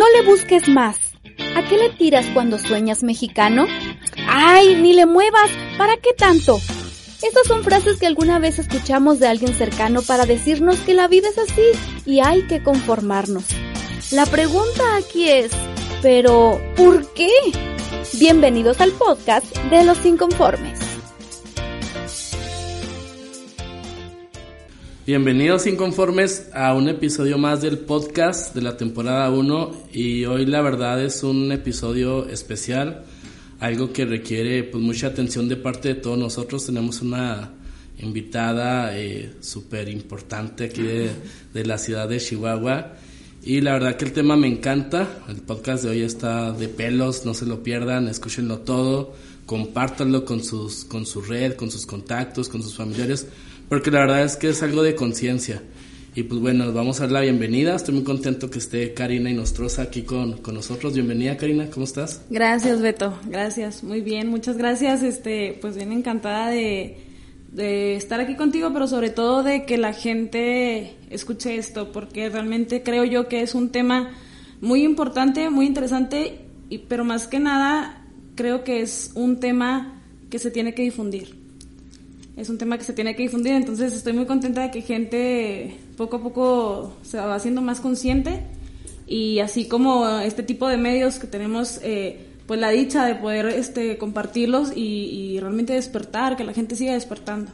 No le busques más. ¿A qué le tiras cuando sueñas mexicano? ¡Ay, ni le muevas! ¿Para qué tanto? Estas son frases que alguna vez escuchamos de alguien cercano para decirnos que la vida es así y hay que conformarnos. La pregunta aquí es, ¿pero por qué? Bienvenidos al podcast de los inconformes. Bienvenidos inconformes a un episodio más del podcast de la temporada 1 y hoy la verdad es un episodio especial, algo que requiere pues mucha atención de parte de todos nosotros. Tenemos una invitada eh, súper importante aquí de, de la ciudad de Chihuahua y la verdad que el tema me encanta, el podcast de hoy está de pelos, no se lo pierdan, escúchenlo todo, compártanlo con, sus, con su red, con sus contactos, con sus familiares porque la verdad es que es algo de conciencia. Y pues bueno, vamos a dar la bienvenida. Estoy muy contento que esté Karina y Nostroza aquí con, con, nosotros. Bienvenida, Karina, ¿cómo estás? Gracias, Beto. Gracias, muy bien. Muchas gracias. Este, pues bien encantada de, de estar aquí contigo, pero sobre todo de que la gente escuche esto, porque realmente creo yo que es un tema muy importante, muy interesante, y, pero más que nada creo que es un tema que se tiene que difundir es un tema que se tiene que difundir, entonces estoy muy contenta de que gente poco a poco se va haciendo más consciente y así como este tipo de medios que tenemos eh, pues la dicha de poder este, compartirlos y, realmente despertar, que la gente siga despertando.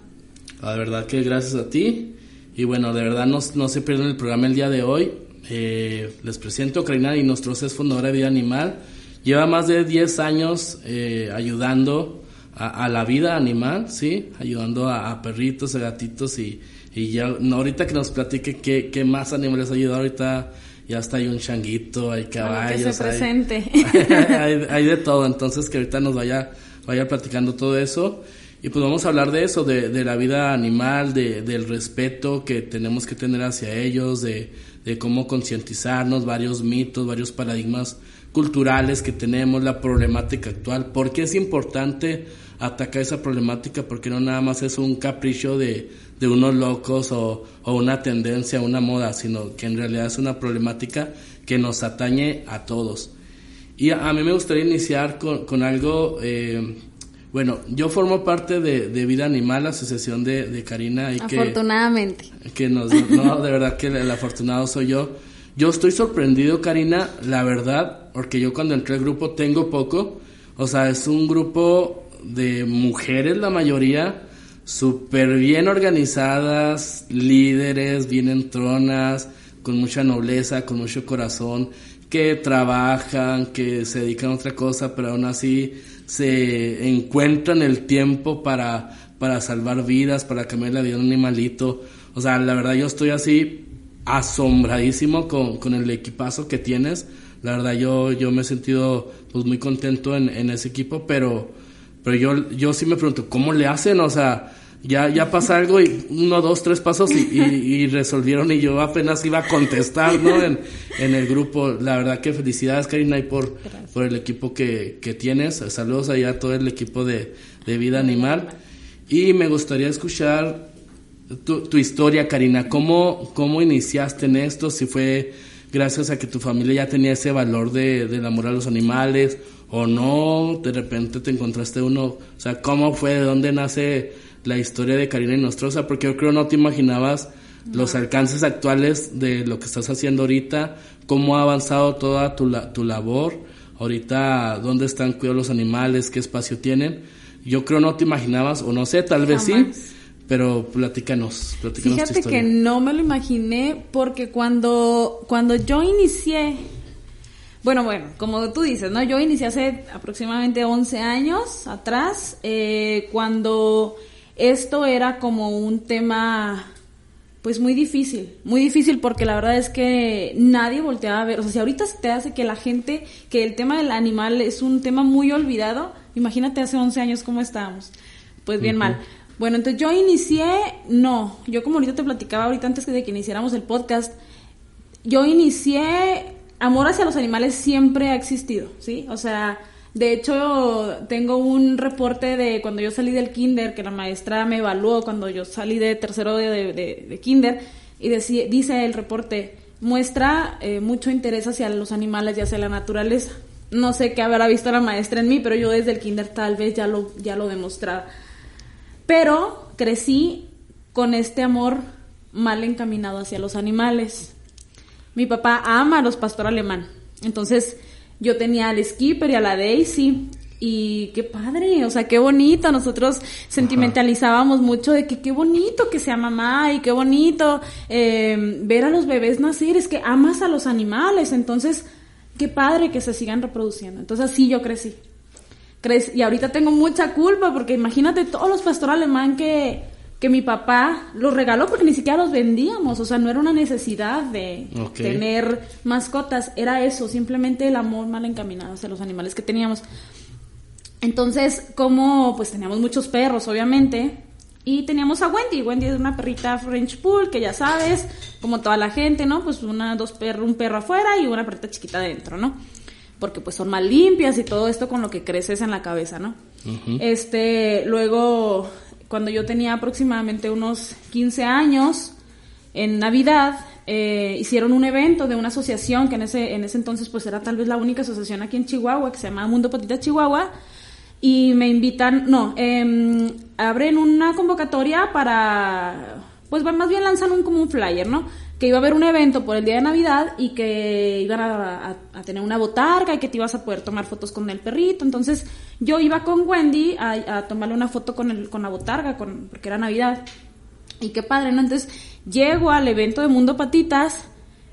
La ah, verdad que gracias a ti y bueno, de verdad no, no se pierdan el programa el día de hoy. Eh, les presento Karina y Nostros es fundadora de Vida Animal. Lleva más de 10 años eh, ayudando a, la vida animal, ¿sí? Ayudando a, perritos, a gatitos y, y ya, no, ahorita que nos platique qué, qué más animales ha ayudado, ahorita ya está hay un changuito, hay caballos. presente. Hay, hay, de todo, entonces que ahorita nos vaya, vaya platicando todo eso. Y pues vamos a hablar de eso, de, de la vida animal, de, del respeto que tenemos que tener hacia ellos, de, de cómo concientizarnos, varios mitos, varios paradigmas culturales que tenemos, la problemática actual, porque es importante atacar esa problemática porque no nada más es un capricho de, de unos locos o, o, una tendencia, una moda, sino que en realidad es una problemática que nos atañe a todos. Y a, mí me gustaría iniciar con, con algo, eh, bueno, yo formo parte de, de Vida Animal, la asociación de, de Karina. Y Afortunadamente. Que, que nos, no, de verdad que el afortunado soy yo. Yo estoy sorprendido, Karina, la verdad, porque yo cuando entré al grupo tengo poco, o sea, es un grupo de mujeres la mayoría, súper bien organizadas, líderes, bien entronas, con mucha nobleza, con mucho corazón, que trabajan, que se dedican a otra cosa, pero aún así se encuentran el tiempo para, para salvar vidas, para cambiar la vida de un animalito. O sea, la verdad yo estoy así asombradísimo con, con el equipazo que tienes. La verdad yo, yo me he sentido pues muy contento en, en ese equipo, pero pero yo, yo sí me pregunto, ¿cómo le hacen? O sea, ya, ya pasa algo y uno, dos, tres pasos y, resolvieron y yo apenas iba a contestar, ¿no? En, en el grupo. La verdad que felicidades, Karina, y por, por el equipo que, que tienes. Saludos allá a todo el equipo de, de Vida Animal. Y me gustaría escuchar tu, tu historia, Karina. ¿Cómo, ¿Cómo iniciaste en esto? Si fue gracias a que tu familia ya tenía ese valor de, del amor a los animales o no, de repente te encontraste uno, o sea, ¿cómo fue? ¿De dónde nace la historia de Karina y Nostrosa? Porque yo creo no te imaginabas los alcances actuales de lo que estás haciendo ahorita, cómo ha avanzado toda tu, tu labor, ahorita dónde están cuidados los animales, qué espacio tienen. Yo creo no te imaginabas, o no sé, tal vez sí, pero platícanos, platícanos Fíjate que no me lo imaginé porque cuando, cuando yo inicié bueno, bueno, como tú dices, ¿no? Yo inicié hace aproximadamente 11 años atrás, eh, cuando esto era como un tema, pues muy difícil, muy difícil porque la verdad es que nadie volteaba a ver, o sea, si ahorita se te hace que la gente, que el tema del animal es un tema muy olvidado, imagínate hace 11 años cómo estábamos, pues bien mal. Bueno, entonces yo inicié, no, yo como ahorita te platicaba ahorita antes de que iniciáramos el podcast, yo inicié amor hacia los animales siempre ha existido, ¿sí? O sea, de hecho, tengo un reporte de cuando yo salí del kinder, que la maestra me evaluó cuando yo salí de tercero de, de, kinder, y dice el reporte, muestra eh, mucho interés hacia los animales y hacia la naturaleza. No sé qué habrá visto la maestra en mí, pero yo desde el kinder tal vez ya lo, ya lo demostraba. Pero crecí con este amor mal encaminado hacia los animales. Mi papá ama a los pastor alemán. Entonces yo tenía al Skipper y a la Daisy y qué padre, o sea, qué bonito. Nosotros sentimentalizábamos mucho de que qué bonito que sea mamá y qué bonito eh, ver a los bebés nacer. Es que amas a los animales, entonces qué padre que se sigan reproduciendo. Entonces así yo crecí. Y ahorita tengo mucha culpa porque imagínate todos los pastor alemán que, que mi papá los regaló porque ni siquiera los vendíamos, o sea, no era una necesidad de tener mascotas, era eso, simplemente el amor mal encaminado hacia los animales que teníamos. Entonces, como pues teníamos muchos perros, obviamente, y teníamos a Wendy. Wendy es una perrita French Pool, que ya sabes, como toda la gente, ¿no? Pues una, dos perros, un perro afuera y una perrita chiquita adentro, ¿no? Porque pues son más limpias y todo esto con lo que creces en la cabeza, ¿no? Este, luego, cuando yo tenía aproximadamente unos 15 años, en Navidad, eh, hicieron un evento de una asociación que en ese, en ese entonces pues era tal vez la única asociación aquí en Chihuahua, que se llama Mundo Patita Chihuahua, y me invitan, no, eh, abren una convocatoria para, pues más bien lanzan un como un flyer, ¿no? Que iba a haber un evento por el día de Navidad y que iban a, tener una botarga y que te ibas a poder tomar fotos con el perrito. Entonces yo iba con Wendy a, tomarle una foto con, el, con la botarga, con, porque era Navidad. Y qué padre, ¿no? Entonces llego al evento de Mundo Patitas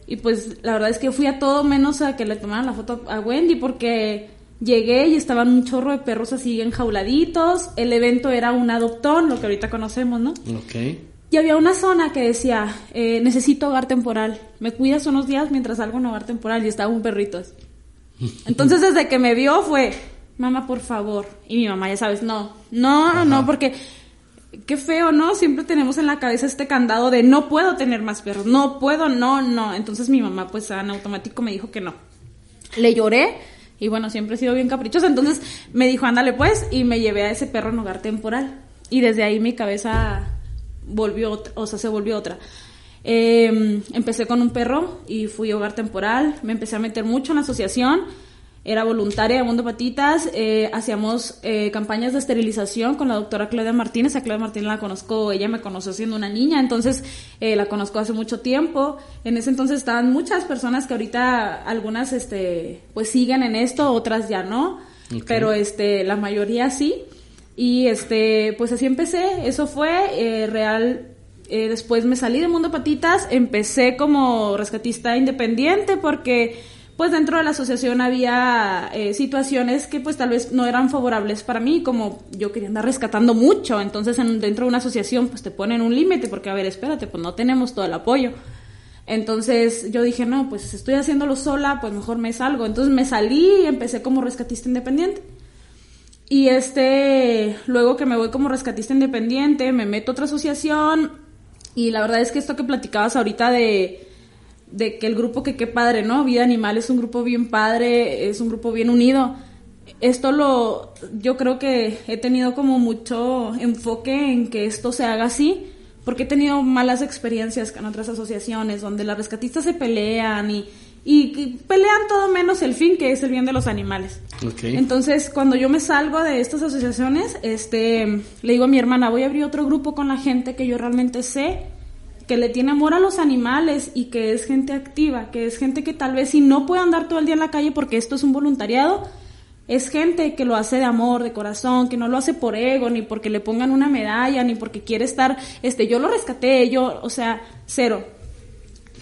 y pues la verdad es que fui a todo menos a que le tomaran la foto a Wendy porque Llegué y estaban un chorro de perros así enjauladitos. El evento era un adoptón, lo que ahorita conocemos, ¿no? Ok. Y había una zona que decía, eh, necesito hogar temporal. ¿Me cuidas unos días mientras salgo en hogar temporal? Y estaba un perrito así. Entonces desde que me vio fue, mamá, por favor. Y mi mamá, ya sabes, no, no, no, porque qué feo, ¿no? Siempre tenemos en la cabeza este candado de no puedo tener más perros, no puedo, no, no. Entonces mi mamá pues en automático me dijo que no. Le lloré y bueno, siempre he sido bien caprichosa. Entonces me dijo, ándale pues, y me llevé a ese perro en hogar temporal. Y desde ahí mi cabeza volvió, o sea, se volvió otra. Em, empecé con un perro y fui a hogar temporal. Me empecé a meter mucho en la asociación. Era voluntaria de Mundo Patitas, eh, hacíamos eh, campañas de esterilización con la doctora Claudia Martínez, a Claudia Martínez la conozco, ella me conoció siendo una niña, entonces eh, la conozco hace mucho tiempo, en ese entonces estaban muchas personas que ahorita algunas este pues siguen en esto, otras ya no, pero este la mayoría sí, y este pues así empecé, eso fue real después me salí de Mundo Patitas, empecé como rescatista independiente porque pues dentro de la asociación había eh, situaciones que pues tal vez no eran favorables para mí, como yo quería andar rescatando mucho, entonces dentro de una asociación pues te ponen un límite porque a ver, espérate, pues no tenemos todo el apoyo. Entonces yo dije, no, pues estoy haciéndolo sola, pues mejor me salgo. Entonces me salí y empecé como rescatista independiente. Y este, luego que me voy como rescatista independiente, me meto a otra asociación y la verdad es que esto que platicabas ahorita de de que el grupo que qué padre, ¿no? Vida Animal es un grupo bien padre, es un grupo bien unido. Esto lo, yo creo que he tenido como mucho enfoque en que esto se haga así, porque he tenido malas experiencias con otras asociaciones donde las rescatistas se pelean y, y, pelean todo menos el fin, que es el bien de los animales. Entonces, cuando yo me salgo de estas asociaciones, este, le digo a mi hermana, voy a abrir otro grupo con la gente que yo realmente sé que le tiene amor a los animales y que es gente activa, que es gente que tal vez si no puede andar todo el día en la calle porque esto es un voluntariado, es gente que lo hace de amor, de corazón, que no lo hace por ego, ni porque le pongan una medalla, ni porque quiere estar, este, yo lo rescaté, yo, o sea, cero.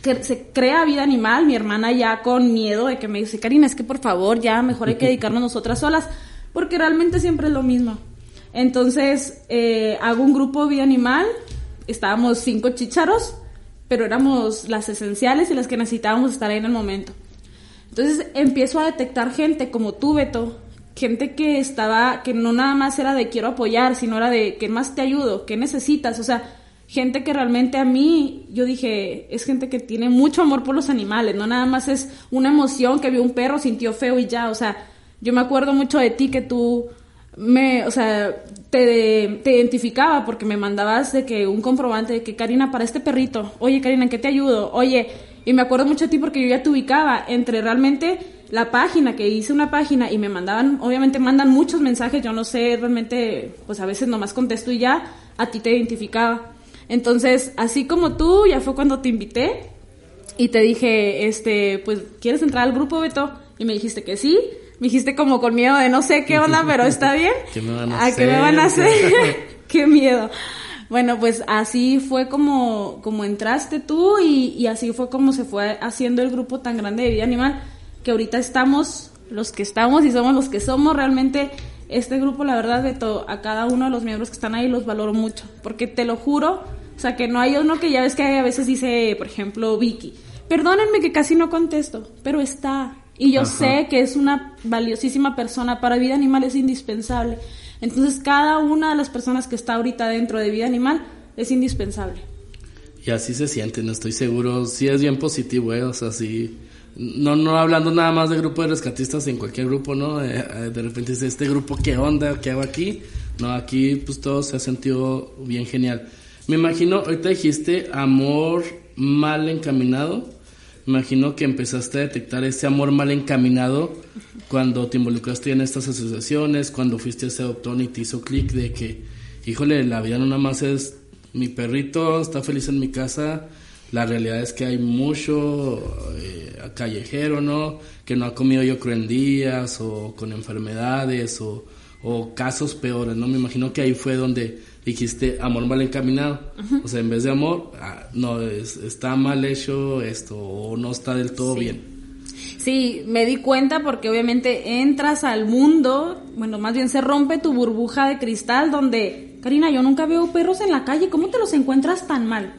Que se crea vida animal, mi hermana ya con miedo de que me dice, Karina, es que por favor, ya mejor hay que dedicarnos nosotras solas, porque realmente siempre es lo mismo. Entonces, eh, hago un grupo vida animal, estábamos cinco chicharos, pero éramos las esenciales y las que necesitábamos estar ahí en el momento. Entonces empiezo a detectar gente como tú, Beto, gente que estaba, que no nada más era de quiero apoyar, sino era de qué más te ayudo, qué necesitas, o sea, gente que realmente a mí, yo dije, es gente que tiene mucho amor por los animales, no nada más es una emoción que vio un perro, sintió feo y ya, o sea, yo me acuerdo mucho de ti que tú me, o sea, te, te, identificaba porque me mandabas de que un comprobante de que Karina para este perrito, oye Karina, ¿en qué te ayudo? Oye, Y me acuerdo mucho de ti porque yo ya te ubicaba entre realmente la página, que hice una página y me mandaban, obviamente mandan muchos mensajes, yo no sé, realmente, pues a veces nomás contesto y ya, a ti te identificaba. Entonces, así como tú, ya fue cuando te invité y te dije, este, pues, ¿quieres entrar al grupo, Beto? Y me dijiste que sí. Me dijiste como con miedo de no sé qué onda, pero está bien. ¿Qué me van a, hacer? qué me van a hacer? qué miedo. Bueno, pues así fue como, como entraste tú y, y así fue como se fue haciendo el grupo tan grande de vida animal que ahorita estamos los que estamos y somos los que somos. Realmente este grupo, la verdad, de todo, a cada uno de los miembros que están ahí los valoro mucho, porque te lo juro, o sea, que no hay uno que ya ves que a veces dice, por ejemplo, Vicky, perdónenme que casi no contesto, pero está. Y yo sé que es una valiosísima persona, para vida animal es indispensable. Entonces cada una de las personas que está ahorita dentro de vida animal es indispensable. Y así se sienten, estoy seguro, sí es bien positivo, ¿eh? o sea, sí no, no hablando nada más de grupo de rescatistas en cualquier grupo, ¿no? Eh, eh, de repente dice, este grupo, ¿qué onda? ¿Qué hago aquí? No, aquí pues todo se ha sentido bien genial. Me imagino, ahorita dijiste amor mal encaminado. Me imagino que empezaste a detectar ese amor mal encaminado cuando te involucraste en estas asociaciones, cuando fuiste a ese doctor y te hizo clic de que, híjole, la vida no nada más es mi perrito, está feliz en mi casa, la realidad es que hay mucho eh, callejero, ¿no? Que no ha comido yo creo en días o con enfermedades o, casos peores, ¿no? Me imagino que ahí fue donde dijiste amor mal encaminado. O sea, en vez de amor, ah, no, está mal hecho esto o no está del todo bien. Sí, me di cuenta porque obviamente entras al mundo, bueno, más bien se rompe tu burbuja de cristal donde, Karina, yo nunca veo perros en la calle, ¿cómo te los encuentras tan mal?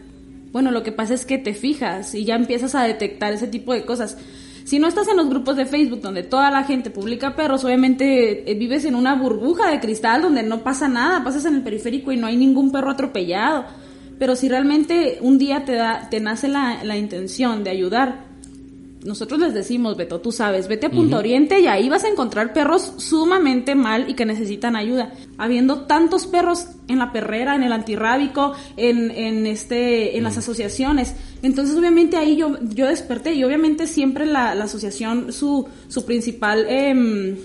Bueno, lo que pasa es que te fijas y ya empiezas a detectar ese tipo de cosas. Si no estás en los grupos de Facebook donde toda la gente publica perros, obviamente eh, vives en una burbuja de cristal donde no pasa nada, pasas en el periférico y no hay ningún perro atropellado. Pero si realmente un día te, da, te nace la, la intención de ayudar, nosotros les decimos, Beto, tú sabes, vete a Punta Oriente y ahí vas a encontrar perros sumamente mal y que necesitan ayuda. Habiendo tantos perros en la perrera, en el antirrábico, en, en este, en las asociaciones. Entonces, obviamente ahí yo, yo desperté y obviamente siempre la, la asociación, su, su principal, eh,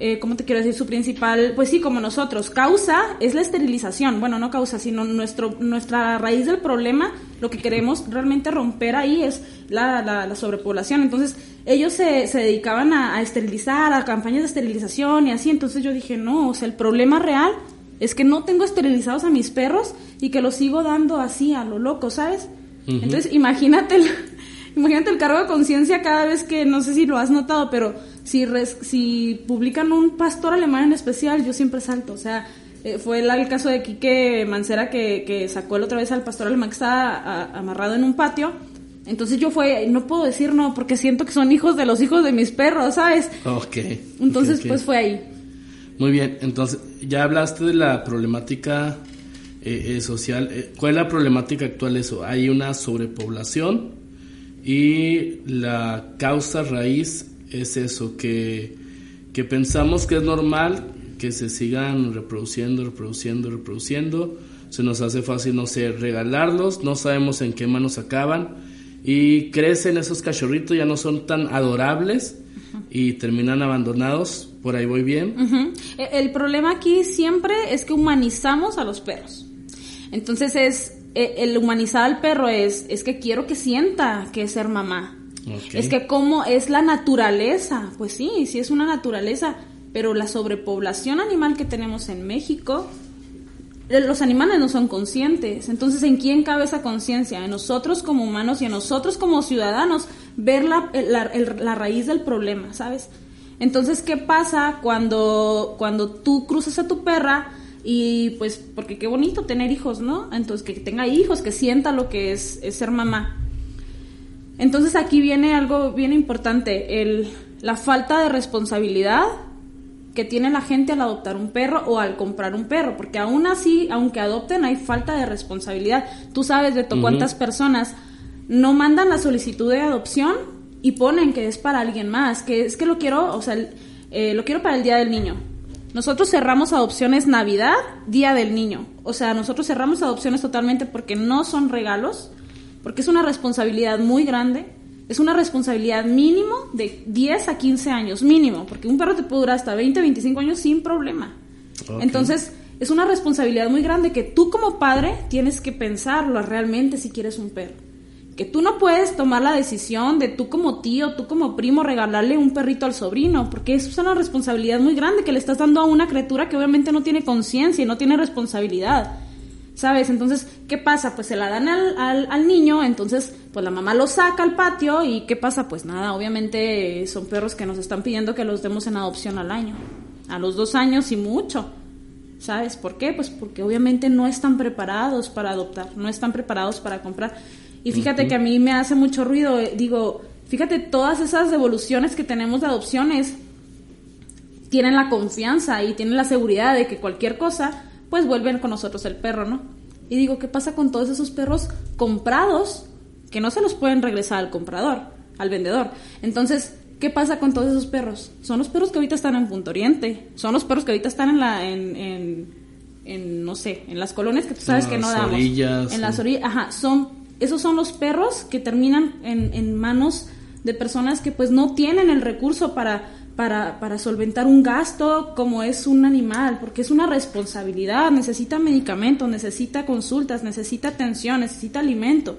eh, ¿cómo te quiero decir? Su principal, pues sí, como nosotros, causa es la esterilización. Bueno, no causa, sino nuestro, nuestra raíz del problema, lo que queremos realmente romper ahí es la, la, sobrepoblación. Entonces, ellos se, se dedicaban a, esterilizar, a campañas de esterilización y así. Entonces yo dije, no, o sea, el problema real es que no tengo esterilizados a mis perros y que los sigo dando así a lo loco, ¿sabes? Entonces, imagínate el, imagínate el cargo de conciencia cada vez que, no sé si lo has notado, pero si, si publican un pastor alemán en especial, yo siempre salto. O sea, eh, fue el, caso de Quique Mancera que, que sacó la otra vez al pastor alemán que estaba amarrado en un patio. Entonces yo fue, no puedo decir no, porque siento que son hijos de los hijos de mis perros, ¿sabes? Ok. Entonces, pues fue ahí. Muy bien, entonces ya hablaste de la problemática eh, eh, social. ¿Cuál es la problemática actual eso? Hay una sobrepoblación y la causa raíz es eso, que, que pensamos que es normal que se sigan reproduciendo, reproduciendo, reproduciendo. Se nos hace fácil, no sé, regalarlos, no sabemos en qué manos acaban y crecen esos cachorritos, ya no son tan adorables y terminan abandonados. Por ahí voy bien. E, el problema aquí siempre es que humanizamos a los perros. Entonces es el humanizar al perro es es que quiero que sienta que es ser mamá. Es que como es la naturaleza, pues sí, sí es una naturaleza, pero la sobrepoblación animal que tenemos en México, eh, los animales no son conscientes. Entonces, ¿en quién cabe esa conciencia? En nosotros como humanos y en nosotros como ciudadanos, ver la, la, raíz del problema, ¿sabes? Entonces, ¿qué pasa cuando, cuando tú cruzas a tu perra y pues, porque qué bonito tener hijos, ¿no? Entonces, que tenga hijos, que sienta lo que es, es ser mamá. Entonces aquí viene algo bien importante, el, la falta de responsabilidad que tiene la gente al adoptar un perro o al comprar un perro, porque aún así, aunque adopten, hay falta de responsabilidad. Tú sabes, de cuántas personas no mandan la solicitud de adopción y ponen que es para alguien más, que es que lo quiero, o sea, eh, lo quiero para el Día del Niño. Nosotros cerramos adopciones Navidad, Día del Niño. O sea, nosotros cerramos adopciones totalmente porque no son regalos, porque es una responsabilidad muy grande, es una responsabilidad mínimo de 10 a 15 años, mínimo, porque un perro te puede durar hasta 20, 25 años sin problema. Entonces, es una responsabilidad muy grande que tú como padre tienes que pensarlo realmente si quieres un perro. Que tú no puedes tomar la decisión de tú como tío, tú como primo regalarle un perrito al sobrino, porque eso es una responsabilidad muy grande que le estás dando a una criatura que obviamente no tiene conciencia y no tiene responsabilidad. ¿Sabes? Entonces, ¿qué pasa? Pues se la dan al, al, niño, entonces, pues la mamá lo saca al patio y ¿qué pasa? Pues nada, obviamente son perros que nos están pidiendo que los demos en adopción al año, a los dos años y mucho. ¿Sabes por qué? Pues porque obviamente no están preparados para adoptar, no están preparados para comprar. Y fíjate que a mí me hace mucho ruido, eh, digo, fíjate, todas esas devoluciones que tenemos de adopciones tienen la confianza y tienen la seguridad de que cualquier cosa pues vuelven con nosotros el perro, ¿no? Y digo, ¿qué pasa con todos esos perros comprados que no se los pueden regresar al comprador, al vendedor? Entonces, ¿qué pasa con todos esos perros? Son los perros que ahorita están en Punto Oriente, son los perros que ahorita están en la, en, en, no sé, en las colonias que tú sabes que no damos. Orillas, en las orillas, ajá, son, esos son los perros que terminan en, en manos de personas que pues no tienen el recurso para para, para solventar un gasto como es un animal, porque es una responsabilidad, necesita medicamentos, necesita consultas, necesita atención, necesita alimento,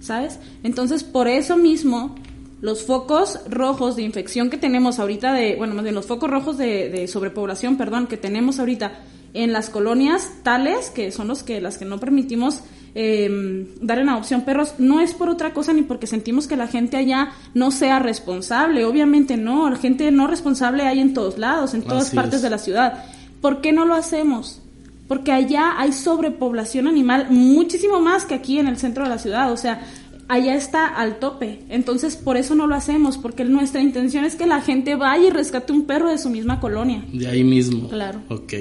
¿sabes? Entonces, por eso mismo, los focos rojos de infección que tenemos ahorita de, bueno, más bien los focos rojos de, de sobrepoblación, perdón, que tenemos ahorita en las colonias tales, que son los que, las que no permitimos eh, dar en adopción perros no es por otra cosa ni porque sentimos que la gente allá no sea responsable, obviamente no, la gente no responsable hay en todos lados, en todas partes de la ciudad. ¿Por qué no lo hacemos? Porque allá hay sobrepoblación animal muchísimo más que aquí en el centro de la ciudad, o sea, allá está al tope. Entonces, por eso no lo hacemos, porque nuestra intención es que la gente vaya y rescate un perro de su misma colonia. De ahí mismo. Claro. Ok,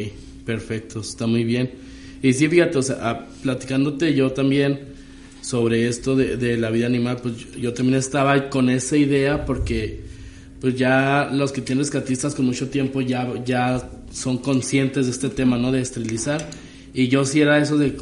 perfecto, está muy bien. Y sí, fíjate, o sea, platicándote yo también sobre esto de, la vida animal, pues yo, también estaba con esa idea porque pues ya los que tienen rescatistas con mucho tiempo ya, ya son conscientes de este tema, ¿no? De esterilizar. Y yo sí era eso de,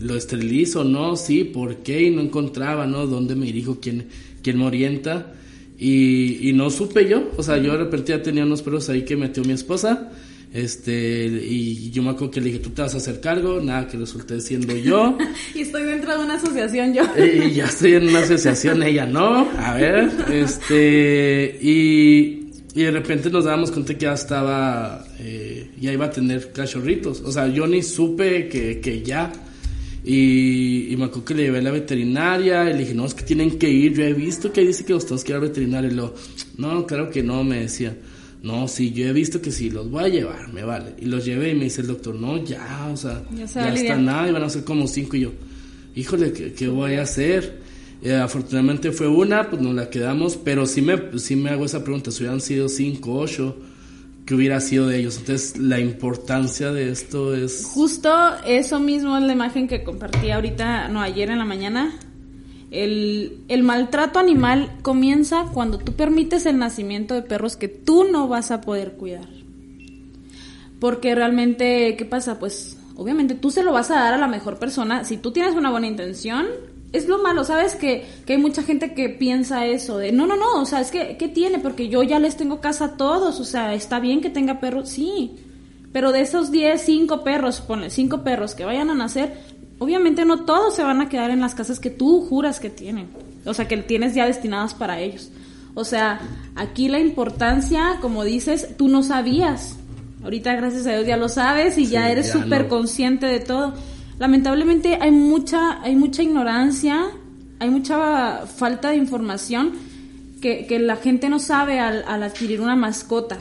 ¿lo esterilizo? No, sí, ¿por qué? Y no encontraba, ¿no? ¿Dónde me dirijo? ¿Quién, quién me orienta? Y, y no supe yo, o sea, yo de repente ya tenía unos perros ahí que metió mi esposa este, y yo me acuerdo que le dije, tú te vas a hacer cargo, nada que resulté siendo yo. y estoy dentro de una asociación yo. y ya estoy en una asociación, ella no. A ver, este, y, y de repente nos dábamos cuenta que ya estaba, eh, ya iba a tener cachorritos. O sea, yo ni supe que, que ya. Y, y, me acuerdo que le llevé a la veterinaria y le dije, no, es que tienen que ir. Yo he visto que dice que los tenemos que ir a veterinaria. Y lo, no, claro que no, me decía. No, sí, yo he visto que sí, los voy a llevar, me vale. Y los llevé y me dice el doctor, no, ya, o sea, ya, está nada, y van a ser como cinco. Y yo, híjole, ¿qué, voy a hacer? Eh, afortunadamente fue una, pues nos la quedamos, pero sí me, sí me hago esa pregunta, si hubieran sido cinco, ocho, ¿qué hubiera sido de ellos? Entonces, la importancia de esto es... Justo eso mismo es la imagen que compartí ahorita, no, ayer en la mañana, el, maltrato animal comienza cuando tú permites el nacimiento de perros que tú no vas a poder cuidar. Porque realmente, ¿qué pasa? Pues obviamente tú se lo vas a dar a la mejor persona. Si tú tienes una buena intención, es lo malo, ¿sabes? Que, que hay mucha gente que piensa eso, de no, no, no, o sea, es que, ¿qué tiene? Porque yo ya les tengo casa a todos, o sea, está bien que tenga perros, sí. Pero de esos 10, 5 perros, ponle 5 perros que vayan a nacer, obviamente no todos se van a quedar en las casas que tú juras que tienen, o sea, que tienes ya destinadas para ellos. O sea, aquí la importancia, como dices, tú no sabías. Ahorita, gracias a Dios, ya lo sabes y ya eres súper consciente de todo. Lamentablemente hay mucha, hay mucha ignorancia, hay mucha falta de información que, que la gente no sabe al, al adquirir una mascota.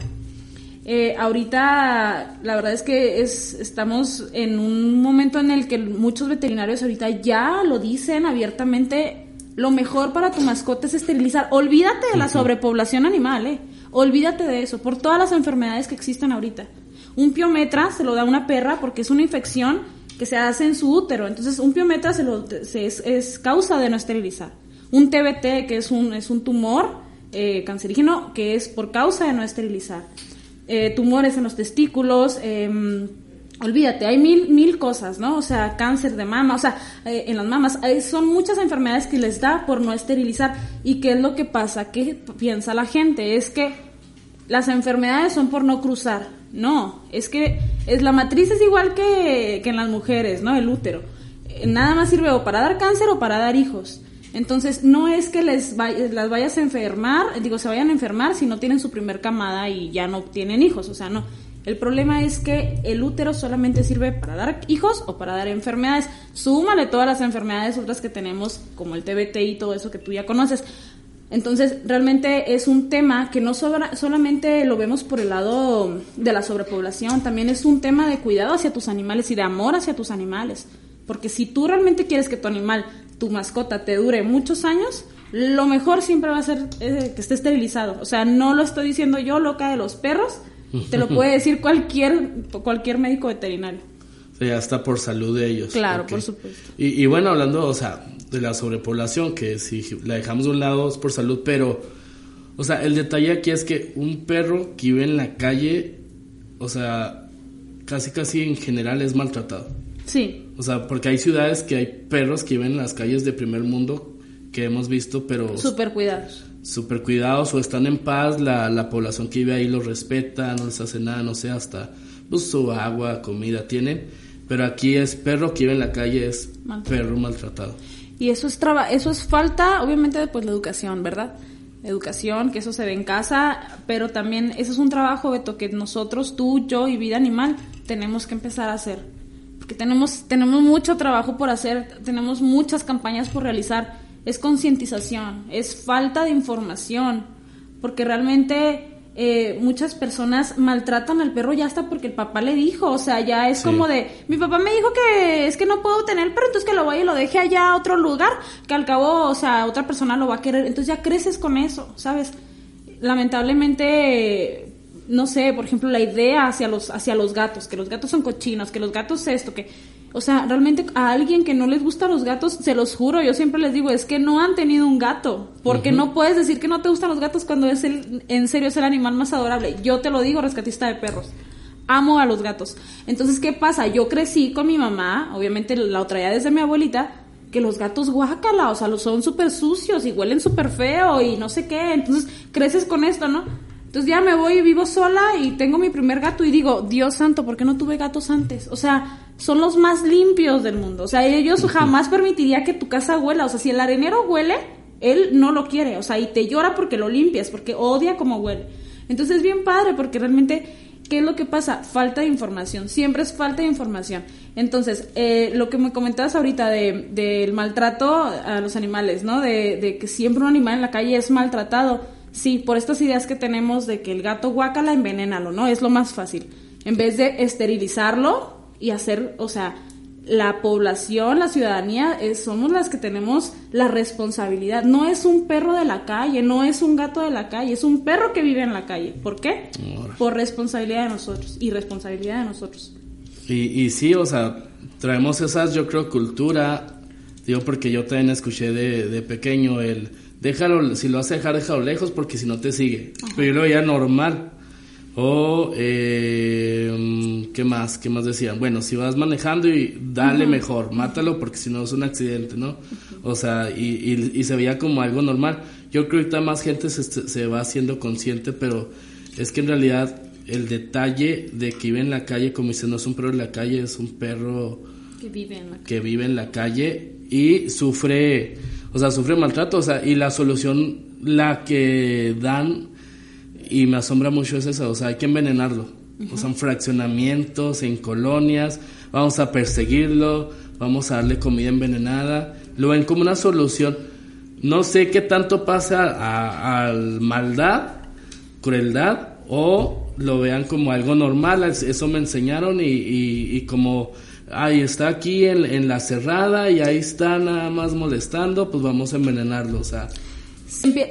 Eh, ahorita la verdad es que es, estamos en un momento en el que muchos veterinarios ahorita ya lo dicen abiertamente, lo mejor para tu mascota es esterilizar. Olvídate de la sobrepoblación animal, eh. Olvídate de eso, por todas las enfermedades que existen ahorita. Un piometra se lo da una perra porque es una infección que se hace en su útero. Entonces, un piometra se lo, es, causa de no esterilizar. Un TBT, que es un, es un tumor eh, cancerígeno, que es por causa de no esterilizar. Eh, tumores en los testículos, em, olvídate, hay mil, mil cosas, ¿no? O sea, cáncer de mama, o sea, eh, en las mamas, son muchas enfermedades que les da por no esterilizar. ¿Y qué es lo que pasa? ¿Qué piensa la gente? Es que las enfermedades son por no cruzar. No, es que es, la matriz es igual que, que en las mujeres, ¿no? El útero. Eh, nada más sirve o para dar cáncer o para dar hijos. Entonces, no es que les las vayas a enfermar, digo, se vayan a enfermar si no tienen su primer camada y ya no tienen hijos, o sea, no el problema es que el útero solamente sirve para dar hijos o para dar enfermedades. Súmale todas las enfermedades otras que tenemos, como el TBT y todo eso que tú ya conoces. Entonces, realmente es un tema que no solamente lo vemos por el lado de la sobrepoblación, también es un tema de cuidado hacia tus animales y de amor hacia tus animales. Porque si tú realmente quieres que tu animal, tu mascota, te dure muchos años, lo mejor siempre va a ser eh, que esté esterilizado. O sea, no lo estoy diciendo yo, loca de los perros, te lo puede decir cualquier, cualquier médico veterinario. Sí, hasta por salud de ellos. Claro, por supuesto. Y, y, bueno, hablando, o sea, de la sobrepoblación, que si la dejamos de un lado es por salud, pero, o sea, el detalle aquí es que un perro que vive en la calle, o sea, casi casi en general es maltratado. Sí. O sea, porque hay ciudades que hay perros que viven en las calles de primer mundo que hemos visto, pero... Súper cuidados súper cuidados o están en paz, la, la, población que vive ahí los respeta, no les hace nada, no sé, hasta pues, su agua, comida tienen, pero aquí es perro que vive en la calle, es perro maltratado. Y eso es, traba eso es falta, obviamente, pues la educación, ¿verdad? Educación, que eso se ve en casa, pero también eso es un trabajo, Beto, que nosotros, tú, yo y Vida Animal tenemos que empezar a hacer. Porque tenemos, tenemos mucho trabajo por hacer, tenemos muchas campañas por realizar es concientización, es falta de información, porque realmente eh, muchas personas maltratan al perro ya hasta porque el papá le dijo, o sea, ya es como de, mi papá me dijo que es que no puedo tener el perro, entonces que lo vaya y lo deje allá a otro lugar, que al cabo, o sea, otra persona lo va a querer, entonces ya creces con eso, ¿sabes? Lamentablemente, no sé, por ejemplo, la idea hacia los, hacia los gatos, que los gatos son cochinos, que los gatos esto, que o sea, realmente a alguien que no les gustan los gatos, se los juro, yo siempre les digo, es que no han tenido un gato. Porque no puedes decir que no te gustan los gatos cuando es el, en serio es el animal más adorable. Yo te lo digo, rescatista de perros. Amo a los gatos. Entonces, ¿qué pasa? Yo crecí con mi mamá, obviamente la traía desde mi abuelita, que los gatos guácala, o sea, los son súper sucios y huelen súper feo y no sé qué. Entonces, creces con esto, ¿no? Entonces ya me voy y vivo sola y tengo mi primer gato y digo, Dios santo, ¿por qué no tuve gatos antes? O sea, son los más limpios del mundo. O sea, ellos jamás permitiría que tu casa huela. O sea, si el arenero huele, él no lo quiere. O sea, y te llora porque lo limpias, porque odia como huele. Entonces es bien padre porque realmente, ¿qué es lo que pasa? Falta de información. Siempre es falta de información. Entonces, eh, lo que me comentabas ahorita del de, maltrato a los animales, ¿no? De, de que siempre un animal en la calle es maltratado. Sí, por estas ideas que tenemos de que el gato guacala, envenénalo, ¿no? Es lo más fácil. En vez de esterilizarlo, y hacer, o sea, la población, la ciudadanía, somos las que tenemos la responsabilidad. No es un perro de la calle, no es un gato de la calle, es un perro que vive en la calle. ¿Por qué? Por responsabilidad de nosotros y responsabilidad de nosotros. Y, y sí, o sea, traemos esas, yo creo, cultura, digo, porque yo también escuché de, de pequeño el, déjalo, si lo vas a dejar, déjalo lejos porque si no te sigue. Pero yo lo veía normal. O, eh, ¿qué más? ¿Qué más decían? Bueno, si vas manejando y dale mejor, mátalo porque si no es un accidente, ¿no? O sea, y, y, se veía como algo normal. Yo creo que ahorita más gente se, se va haciendo consciente, pero es que en realidad el detalle de que vive en la calle, como dice, no es un perro en la calle, es un perro que vive en la calle, que vive en la calle y sufre, o sea, sufre maltrato, o sea, y la solución, la que dan y me asombra mucho es eso, o sea, hay que envenenarlo. O sea, en fraccionamientos, en colonias, vamos a perseguirlo, vamos a darle comida envenenada. Lo ven como una solución. No sé qué tanto pasa a, maldad, crueldad, o lo vean como algo normal. Eso me enseñaron y, y, como, ahí está aquí en, en la cerrada y ahí está nada más molestando, pues vamos a envenenarlo. O sea,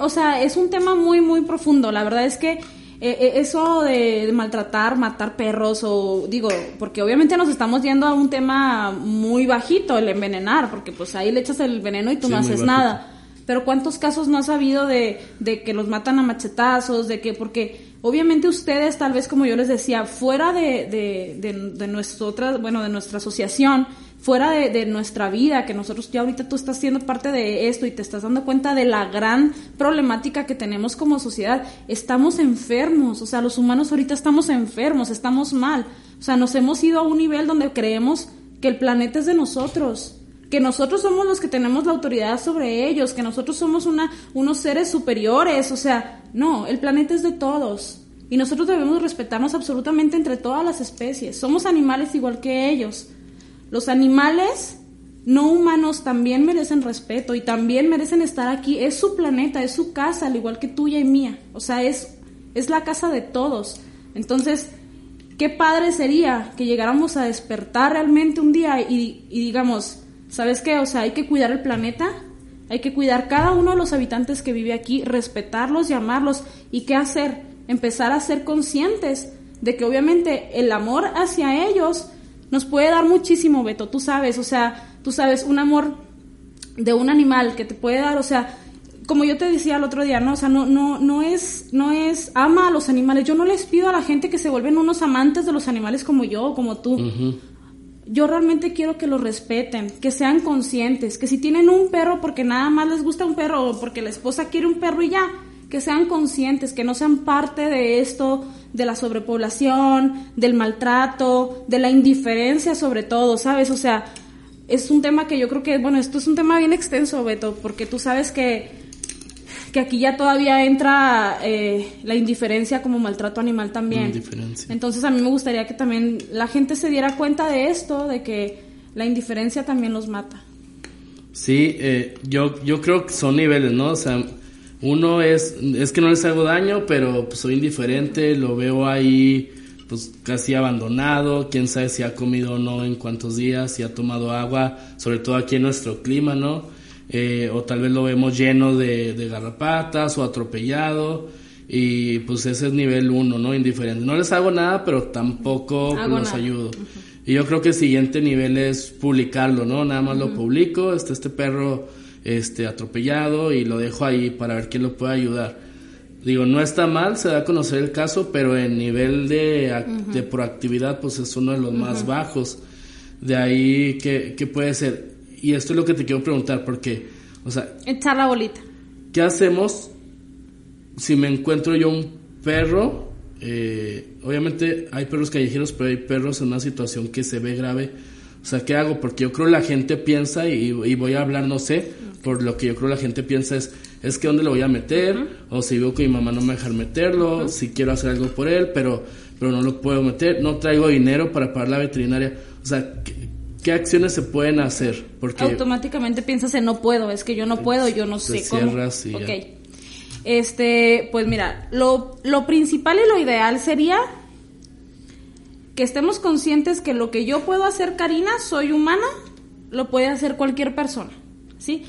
o sea, es un tema muy, muy profundo. La verdad es que eh, eh, eso de, maltratar, matar perros o digo, porque obviamente nos estamos yendo a un tema muy bajito, el envenenar, porque pues ahí le echas el veneno y tú no haces nada. Pero ¿cuántos casos no has habido de, de que los matan a machetazos, de que porque obviamente ustedes, tal vez como yo les decía, fuera de, de, de, de nuestra, bueno, de nuestra asociación, fuera de, de, nuestra vida, que nosotros ya ahorita tú estás siendo parte de esto y te estás dando cuenta de la gran problemática que tenemos como sociedad, estamos enfermos, o sea, los humanos ahorita estamos enfermos, estamos mal, o sea, nos hemos ido a un nivel donde creemos que el planeta es de nosotros, que nosotros somos los que tenemos la autoridad sobre ellos, que nosotros somos una, unos seres superiores, o sea, no, el planeta es de todos. Y nosotros debemos respetarnos absolutamente entre todas las especies. Somos animales igual que ellos. Los animales no humanos también merecen respeto y también merecen estar aquí. Es su planeta, es su casa, al igual que tuya y mía. O sea, es, es la casa de todos. Entonces, qué padre sería que llegáramos a despertar realmente un día y, y digamos, ¿sabes qué? O sea, hay que cuidar el planeta, hay que cuidar cada uno de los habitantes que vive aquí, respetarlos y amarlos. ¿Y qué hacer? Empezar a ser conscientes de que obviamente el amor hacia ellos nos puede dar muchísimo, Beto, tú sabes, o sea, tú sabes, un amor de un animal que te puede dar, o sea, como yo te decía el otro día, ¿no? O sea, no, no, no es, no es ama a los animales. Yo no les pido a la gente que se vuelven unos amantes de los animales como yo, como tú. Yo realmente quiero que los respeten, que sean conscientes, que si tienen un perro porque nada más les gusta un perro o porque la esposa quiere un perro y ya, que sean conscientes, que no sean parte de esto, de la sobrepoblación, del maltrato, de la indiferencia sobre todo, ¿sabes? O sea, es un tema que yo creo que, bueno, esto es un tema bien extenso, Beto, porque tú sabes que, que aquí ya todavía entra eh, la indiferencia como maltrato animal también. Entonces a mí me gustaría que también la gente se diera cuenta de esto, de que la indiferencia también los mata. Sí, eh, yo, yo creo que son niveles, ¿no? O sea, uno es, es que no les hago daño, pero pues, soy indiferente, lo veo ahí pues casi abandonado, quién sabe si ha comido o no en cuántos días, si ha tomado agua, sobre todo aquí en nuestro clima, ¿no? Eh, o tal vez lo vemos lleno de, de garrapatas o atropellado y pues ese es nivel uno, ¿no? Indiferente. No les hago nada, pero tampoco pues, los ayudo. Y yo creo que el siguiente nivel es publicarlo, ¿no? Nada más lo publico, este, este perro este, atropellado y lo dejo ahí para ver quién lo puede ayudar. Digo, no está mal, se da a conocer el caso, pero en nivel de, de proactividad, pues es uno de los más bajos. De ahí, ¿qué, ¿qué, puede ser? Y esto es lo que te quiero preguntar, porque, o sea... Echar la bolita. ¿Qué hacemos si me encuentro yo un perro? Eh, obviamente hay perros callejeros, pero hay perros en una situación que se ve grave. O sea, ¿qué hago? Porque yo creo la gente piensa, y, y voy a hablar, no sé, por lo que yo creo la gente piensa es, es que dónde lo voy a meter, o si veo que mi mamá no me deja meterlo, si quiero hacer algo por él, pero, pero no lo puedo meter, no traigo dinero para pagar la veterinaria. O sea, ¿qué, acciones se pueden hacer? Porque automáticamente piensas en no puedo, es que yo no puedo, yo no sé cómo. Y ok. Este, pues mira, lo, lo principal y lo ideal sería que estemos conscientes que lo que yo puedo hacer, Karina, soy humana, lo puede hacer cualquier persona.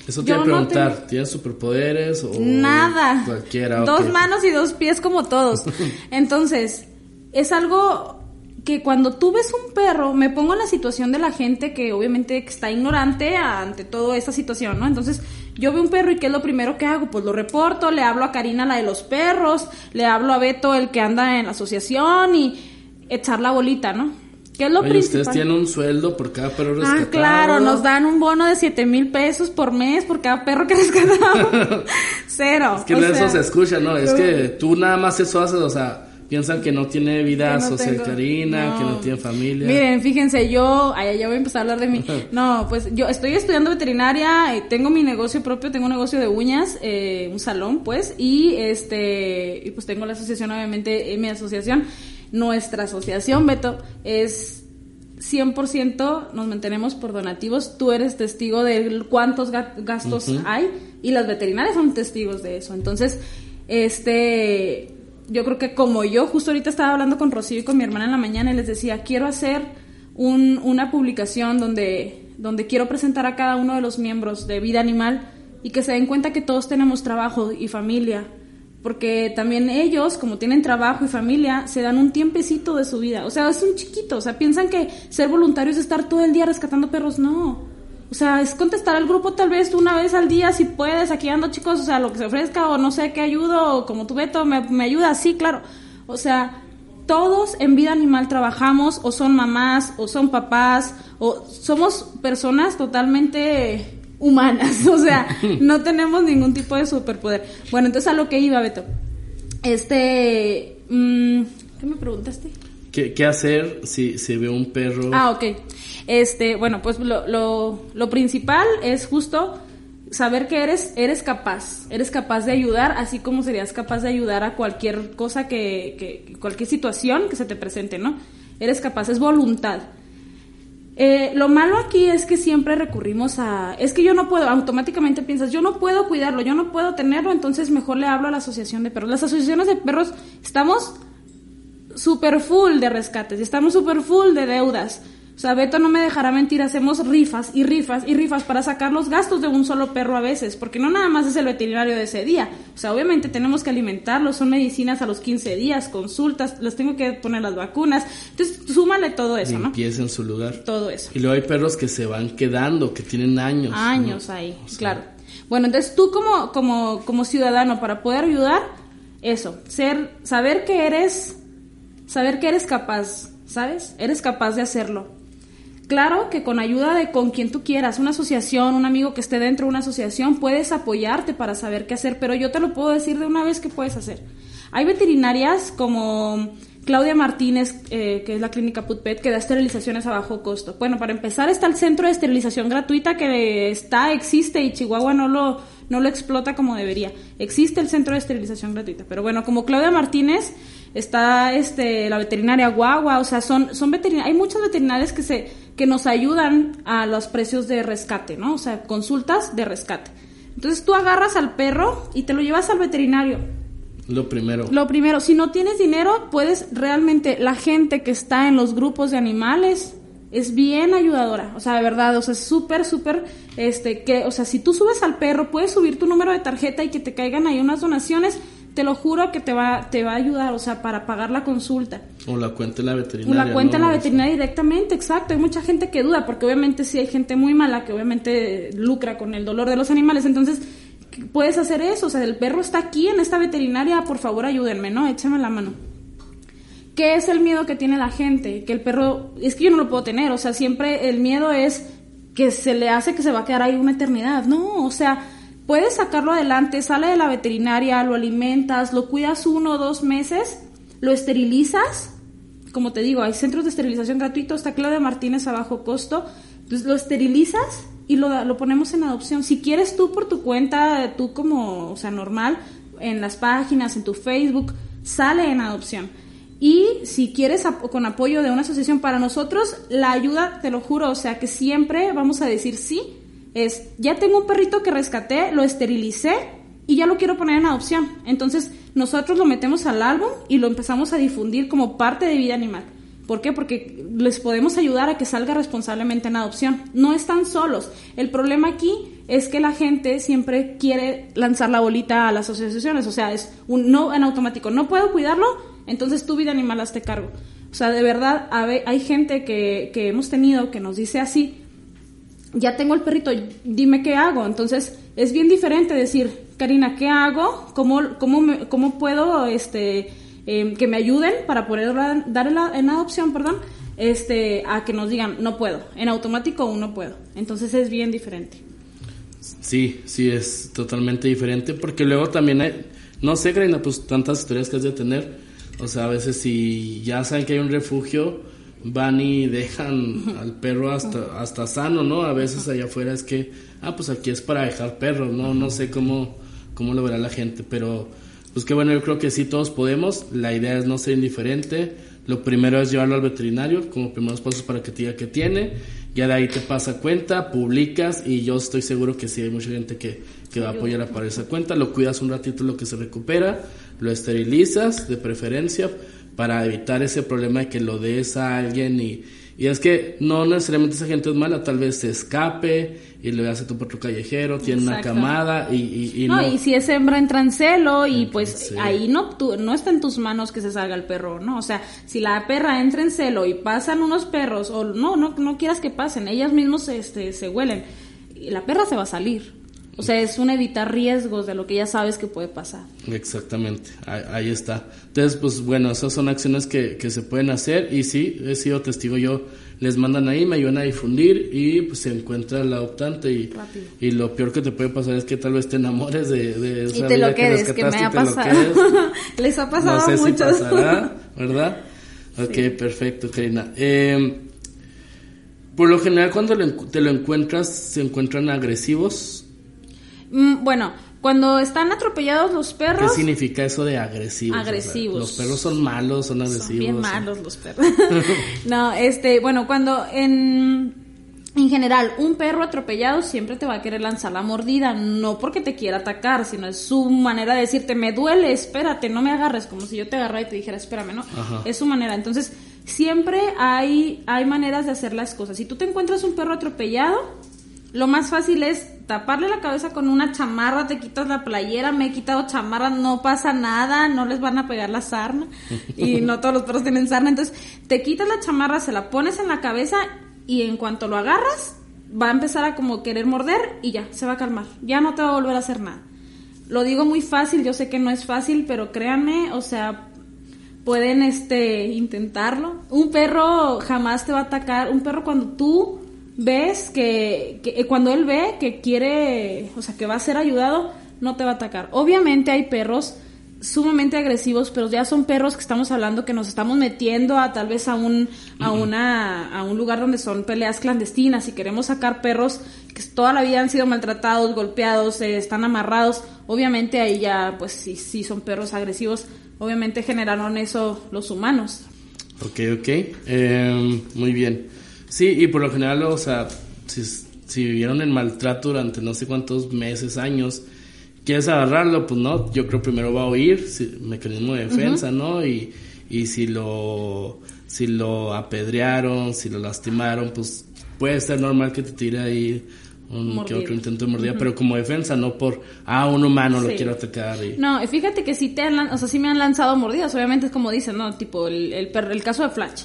Eso te iba a preguntar, ¿tienes superpoderes o nada? Cualquiera. Dos manos y dos pies como todos. Entonces, es algo que cuando tú ves un perro, me pongo en la situación de la gente que obviamente está ignorante ante toda esta situación, ¿no? Entonces, yo veo un perro y ¿qué es lo primero que hago? Pues lo reporto, le hablo a Karina, la de los perros, le hablo a Beto, el que anda en la asociación y echar la bolita, ¿no? ¿Qué es lo Oye, ustedes tienen un sueldo por cada perro rescatado. Ah, claro, nos dan un bono de 7 mil pesos por mes por cada perro que rescatamos. Cero. Es que no eso se escucha, ¿no? Es que tú nada más eso haces, o sea, piensan que no tiene vida social Karina, que no tiene familia. Miren, fíjense, yo, ay, ya voy a empezar a hablar de mí. No, pues yo estoy estudiando veterinaria, eh, tengo mi negocio propio, tengo un negocio de uñas, eh, un salón, pues, y este, y pues tengo la asociación, obviamente, en mi asociación nuestra asociación, Beto, es 100% nos mantenemos por donativos. Tú eres testigo de cuántos gastos hay y las veterinarias son testigos de eso. Entonces, este, yo creo que como yo, justo ahorita estaba hablando con Rocío y con mi hermana en la mañana y les decía, quiero hacer un, una publicación donde, donde quiero presentar a cada uno de los miembros de Vida Animal y que se den cuenta que todos tenemos trabajo y familia porque también ellos, como tienen trabajo y familia, se dan un tiempecito de su vida. O sea, es un chiquito, o sea, piensan que ser voluntario es estar todo el día rescatando perros, no. O sea, es contestar al grupo tal vez una vez al día si puedes, aquí ando chicos, o sea, lo que se ofrezca o no sé qué ayudo, o como tú Beto, me, me ayuda, sí, claro. O sea, todos en vida animal trabajamos o son mamás o son papás o somos personas totalmente humanas, o sea, no tenemos ningún tipo de superpoder. Bueno, entonces a lo que iba, Beto. Este, mm, ¿qué me preguntaste? ¿Qué, ¿Qué, hacer si se ve un perro? Ah, ok. Este, bueno, pues lo, lo, lo principal es justo saber que eres, eres capaz, eres capaz de ayudar, así como serías capaz de ayudar a cualquier cosa que, que cualquier situación que se te presente, ¿no? Eres capaz, es voluntad. Eh, lo malo aquí es que siempre recurrimos a, es que yo no puedo, automáticamente piensas, yo no puedo cuidarlo, yo no puedo tenerlo, entonces mejor le hablo a la asociación de perros. Las asociaciones de perros estamos super full de rescates, estamos super full de deudas. O sea, Beto no me dejará mentir, hacemos rifas y rifas y rifas para sacar los gastos de un solo perro a veces, porque no nada más es el veterinario de ese día. O sea, obviamente tenemos que alimentarlos, son medicinas a los 15 días, consultas, les tengo que poner las vacunas. Entonces, súmale todo eso, ¿no? Empieza en su lugar. Todo eso. Y luego hay perros que se van quedando, que tienen años. Años ahí, claro. Bueno, entonces tú como, como, como ciudadano, para poder ayudar, eso, ser, saber que eres, saber que eres capaz, ¿sabes? Eres capaz de hacerlo Claro que con ayuda de con quien tú quieras, una asociación, un amigo que esté dentro de una asociación, puedes apoyarte para saber qué hacer, pero yo te lo puedo decir de una vez que puedes hacer. Hay veterinarias como Claudia Martínez, eh, que es la clínica Putpet, que da esterilizaciones a bajo costo. Bueno, para empezar está el centro de esterilización gratuita que está, existe y Chihuahua no lo, no lo explota como debería. Existe el centro de esterilización gratuita. Pero bueno, como Claudia Martínez, está este, la veterinaria Guagua, o sea, son, son veterinarias, hay muchos veterinarios que se, que nos ayudan a los precios de rescate, ¿no? O sea, consultas de rescate. Entonces tú agarras al perro y te lo llevas al veterinario. Lo primero. Lo primero, si no tienes dinero, puedes realmente, la gente que está en los grupos de animales es bien ayudadora, o sea, de verdad, o sea, súper, súper, este, que, o sea, si tú subes al perro, puedes subir tu número de tarjeta y que te caigan ahí unas donaciones, te lo juro que te va, te va a ayudar, o sea, para pagar la consulta. O la cuenta en la veterinaria. O la cuenta en la veterinaria directamente, exacto. Hay mucha gente que duda, porque obviamente sí hay gente muy mala que obviamente lucra con el dolor de los animales. Entonces, puedes hacer eso. O sea, el perro está aquí en esta veterinaria, por favor ayúdenme, ¿no? Échame la mano. ¿Qué es el miedo que tiene la gente? Que el perro, es que yo no lo puedo tener, o sea, siempre el miedo es que se le hace que se va a quedar ahí una eternidad. No, o sea, puedes sacarlo adelante, sale de la veterinaria, lo alimentas, lo cuidas uno o dos meses, lo esterilizas. Como te digo, hay centros de esterilización gratuitos, está Claudia Martínez a bajo costo. Entonces lo esterilizas y lo, lo ponemos en adopción. Si quieres tú por tu cuenta, tú como, o sea, normal, en las páginas, en tu Facebook, sale en adopción. Y si quieres con apoyo de una asociación para nosotros, la ayuda, te lo juro, o sea que siempre vamos a decir sí, es, ya tengo un perrito que rescaté, lo esterilicé y ya lo quiero poner en adopción. Entonces nosotros lo metemos al álbum y lo empezamos a difundir como parte de vida animal. ¿Por qué? Porque les podemos ayudar a que salga responsablemente en adopción. No están solos. El problema aquí es que la gente siempre quiere lanzar la bolita a las asociaciones. O sea, es un no en automático. No puedo cuidarlo, entonces tu vida animal hazte cargo. O sea, de verdad, hay gente que, que hemos tenido que nos dice así, ya tengo el perrito, dime qué hago. Entonces, es bien diferente decir, Karina, ¿qué hago? ¿Cómo, cómo, cómo puedo este, em, que me ayuden para poder dar en adopción, perdón? Este, a que nos digan, no puedo. En automático aún no puedo. Entonces, es bien diferente. Sí, sí, es totalmente diferente porque luego también hay, no sé, Karina, pues tantas historias que has de tener. O sea, a veces si ya saben que hay un refugio, van y dejan al perro hasta, hasta sano, ¿no? A veces allá afuera es que, ah, pues aquí es para dejar perros, ¿no? No sé cómo, cómo lo verá la gente, pero pues que bueno, yo creo que sí todos podemos, la idea es no ser indiferente, lo primero es llevarlo al veterinario como primeros pasos para que te diga que tiene, ya de ahí te pasa cuenta, publicas y yo estoy seguro que sí hay mucha gente que, que va a apoyar para esa cuenta, lo cuidas un ratito lo que se recupera, lo esterilizas de preferencia, para evitar ese problema de que lo des a alguien y, y es que no necesariamente esa gente es mala, tal vez se escape y le hace tu otro callejero, tiene una camada y, y, no, y si es hembra entra en celo y pues ahí no, no está en tus manos que se salga el perro, ¿no? O sea, si la perra entra en celo y pasan unos perros o no, no, no quieras que pasen, ellas mismos este, se huelen, y la perra se va a salir. O sea, es un evitar riesgos de lo que ya sabes que puede pasar. Exactamente, ahí, ahí está. Entonces, pues bueno, esas son acciones que, que se pueden hacer y sí, he sido testigo yo les mandan ahí, me ayudan a difundir y pues se encuentra la optante y, y lo peor que te puede pasar es que tal vez te enamores de, de esa y te lo quedes, que, me ha pasado. Les ha pasado no sé a muchos. Si pasará, ¿verdad? Ok, perfecto, Karina. Eh, por lo general cuando te lo encuentras, se encuentran agresivos. Mm, bueno, cuando están atropellados los perros. ¿Qué significa eso de agresivos? Agresivos. los perros son malos, son agresivos. Son bien malos los perros. no, este, bueno, cuando en en general, un perro atropellado siempre te va a querer lanzar la mordida, no porque te quiera atacar, sino es su manera de decirte, me duele, espérate, no me agarres, como si yo te agarrara y te dijera, espérame, ¿no? Es su manera. Entonces, siempre hay, hay maneras de hacer las cosas. Si tú te encuentras un perro atropellado, lo más fácil es taparle la cabeza con una chamarra, te quitas la playera, me he quitado chamarra, no pasa nada, no les van a pegar la sarna y no todos los perros tienen sarna, entonces te quitas la chamarra, se la pones en la cabeza y en cuanto lo agarras va a empezar a como querer morder y ya, se va a calmar, ya no te va a volver a hacer nada. Lo digo muy fácil, yo sé que no es fácil, pero créanme, o sea, pueden este intentarlo. Un perro jamás te va a atacar, un perro cuando tú ves que, eh, cuando él ve que quiere, o sea, que va a ser ayudado, no te va a atacar. Obviamente hay perros sumamente agresivos, pero ya son perros que estamos hablando que nos estamos metiendo a tal vez a un a una a un lugar donde son peleas clandestinas y queremos sacar perros que toda la vida han sido maltratados, golpeados, eh, están amarrados. Obviamente ahí ya pues sí sí son perros agresivos. Obviamente generaron eso los humanos. Ok, ok. Eh, muy bien. Sí, y por lo general, o sea, si, vivieron en maltrato durante no sé cuántos meses, años, quieres agarrarlo, pues no, yo creo primero va a oír, mecanismo de defensa, ¿no? Y, y si lo si lo apedrearon, si lo lastimaron, pues puede ser normal que te tire ahí un que otro intento de mordida, pero como defensa, no por, ah, un humano lo quiero atacar. Y... No, fíjate que si te han, o sea, sí me han lanzado mordidas, obviamente es como dicen, ¿no? Tipo el, el, el caso de Flash.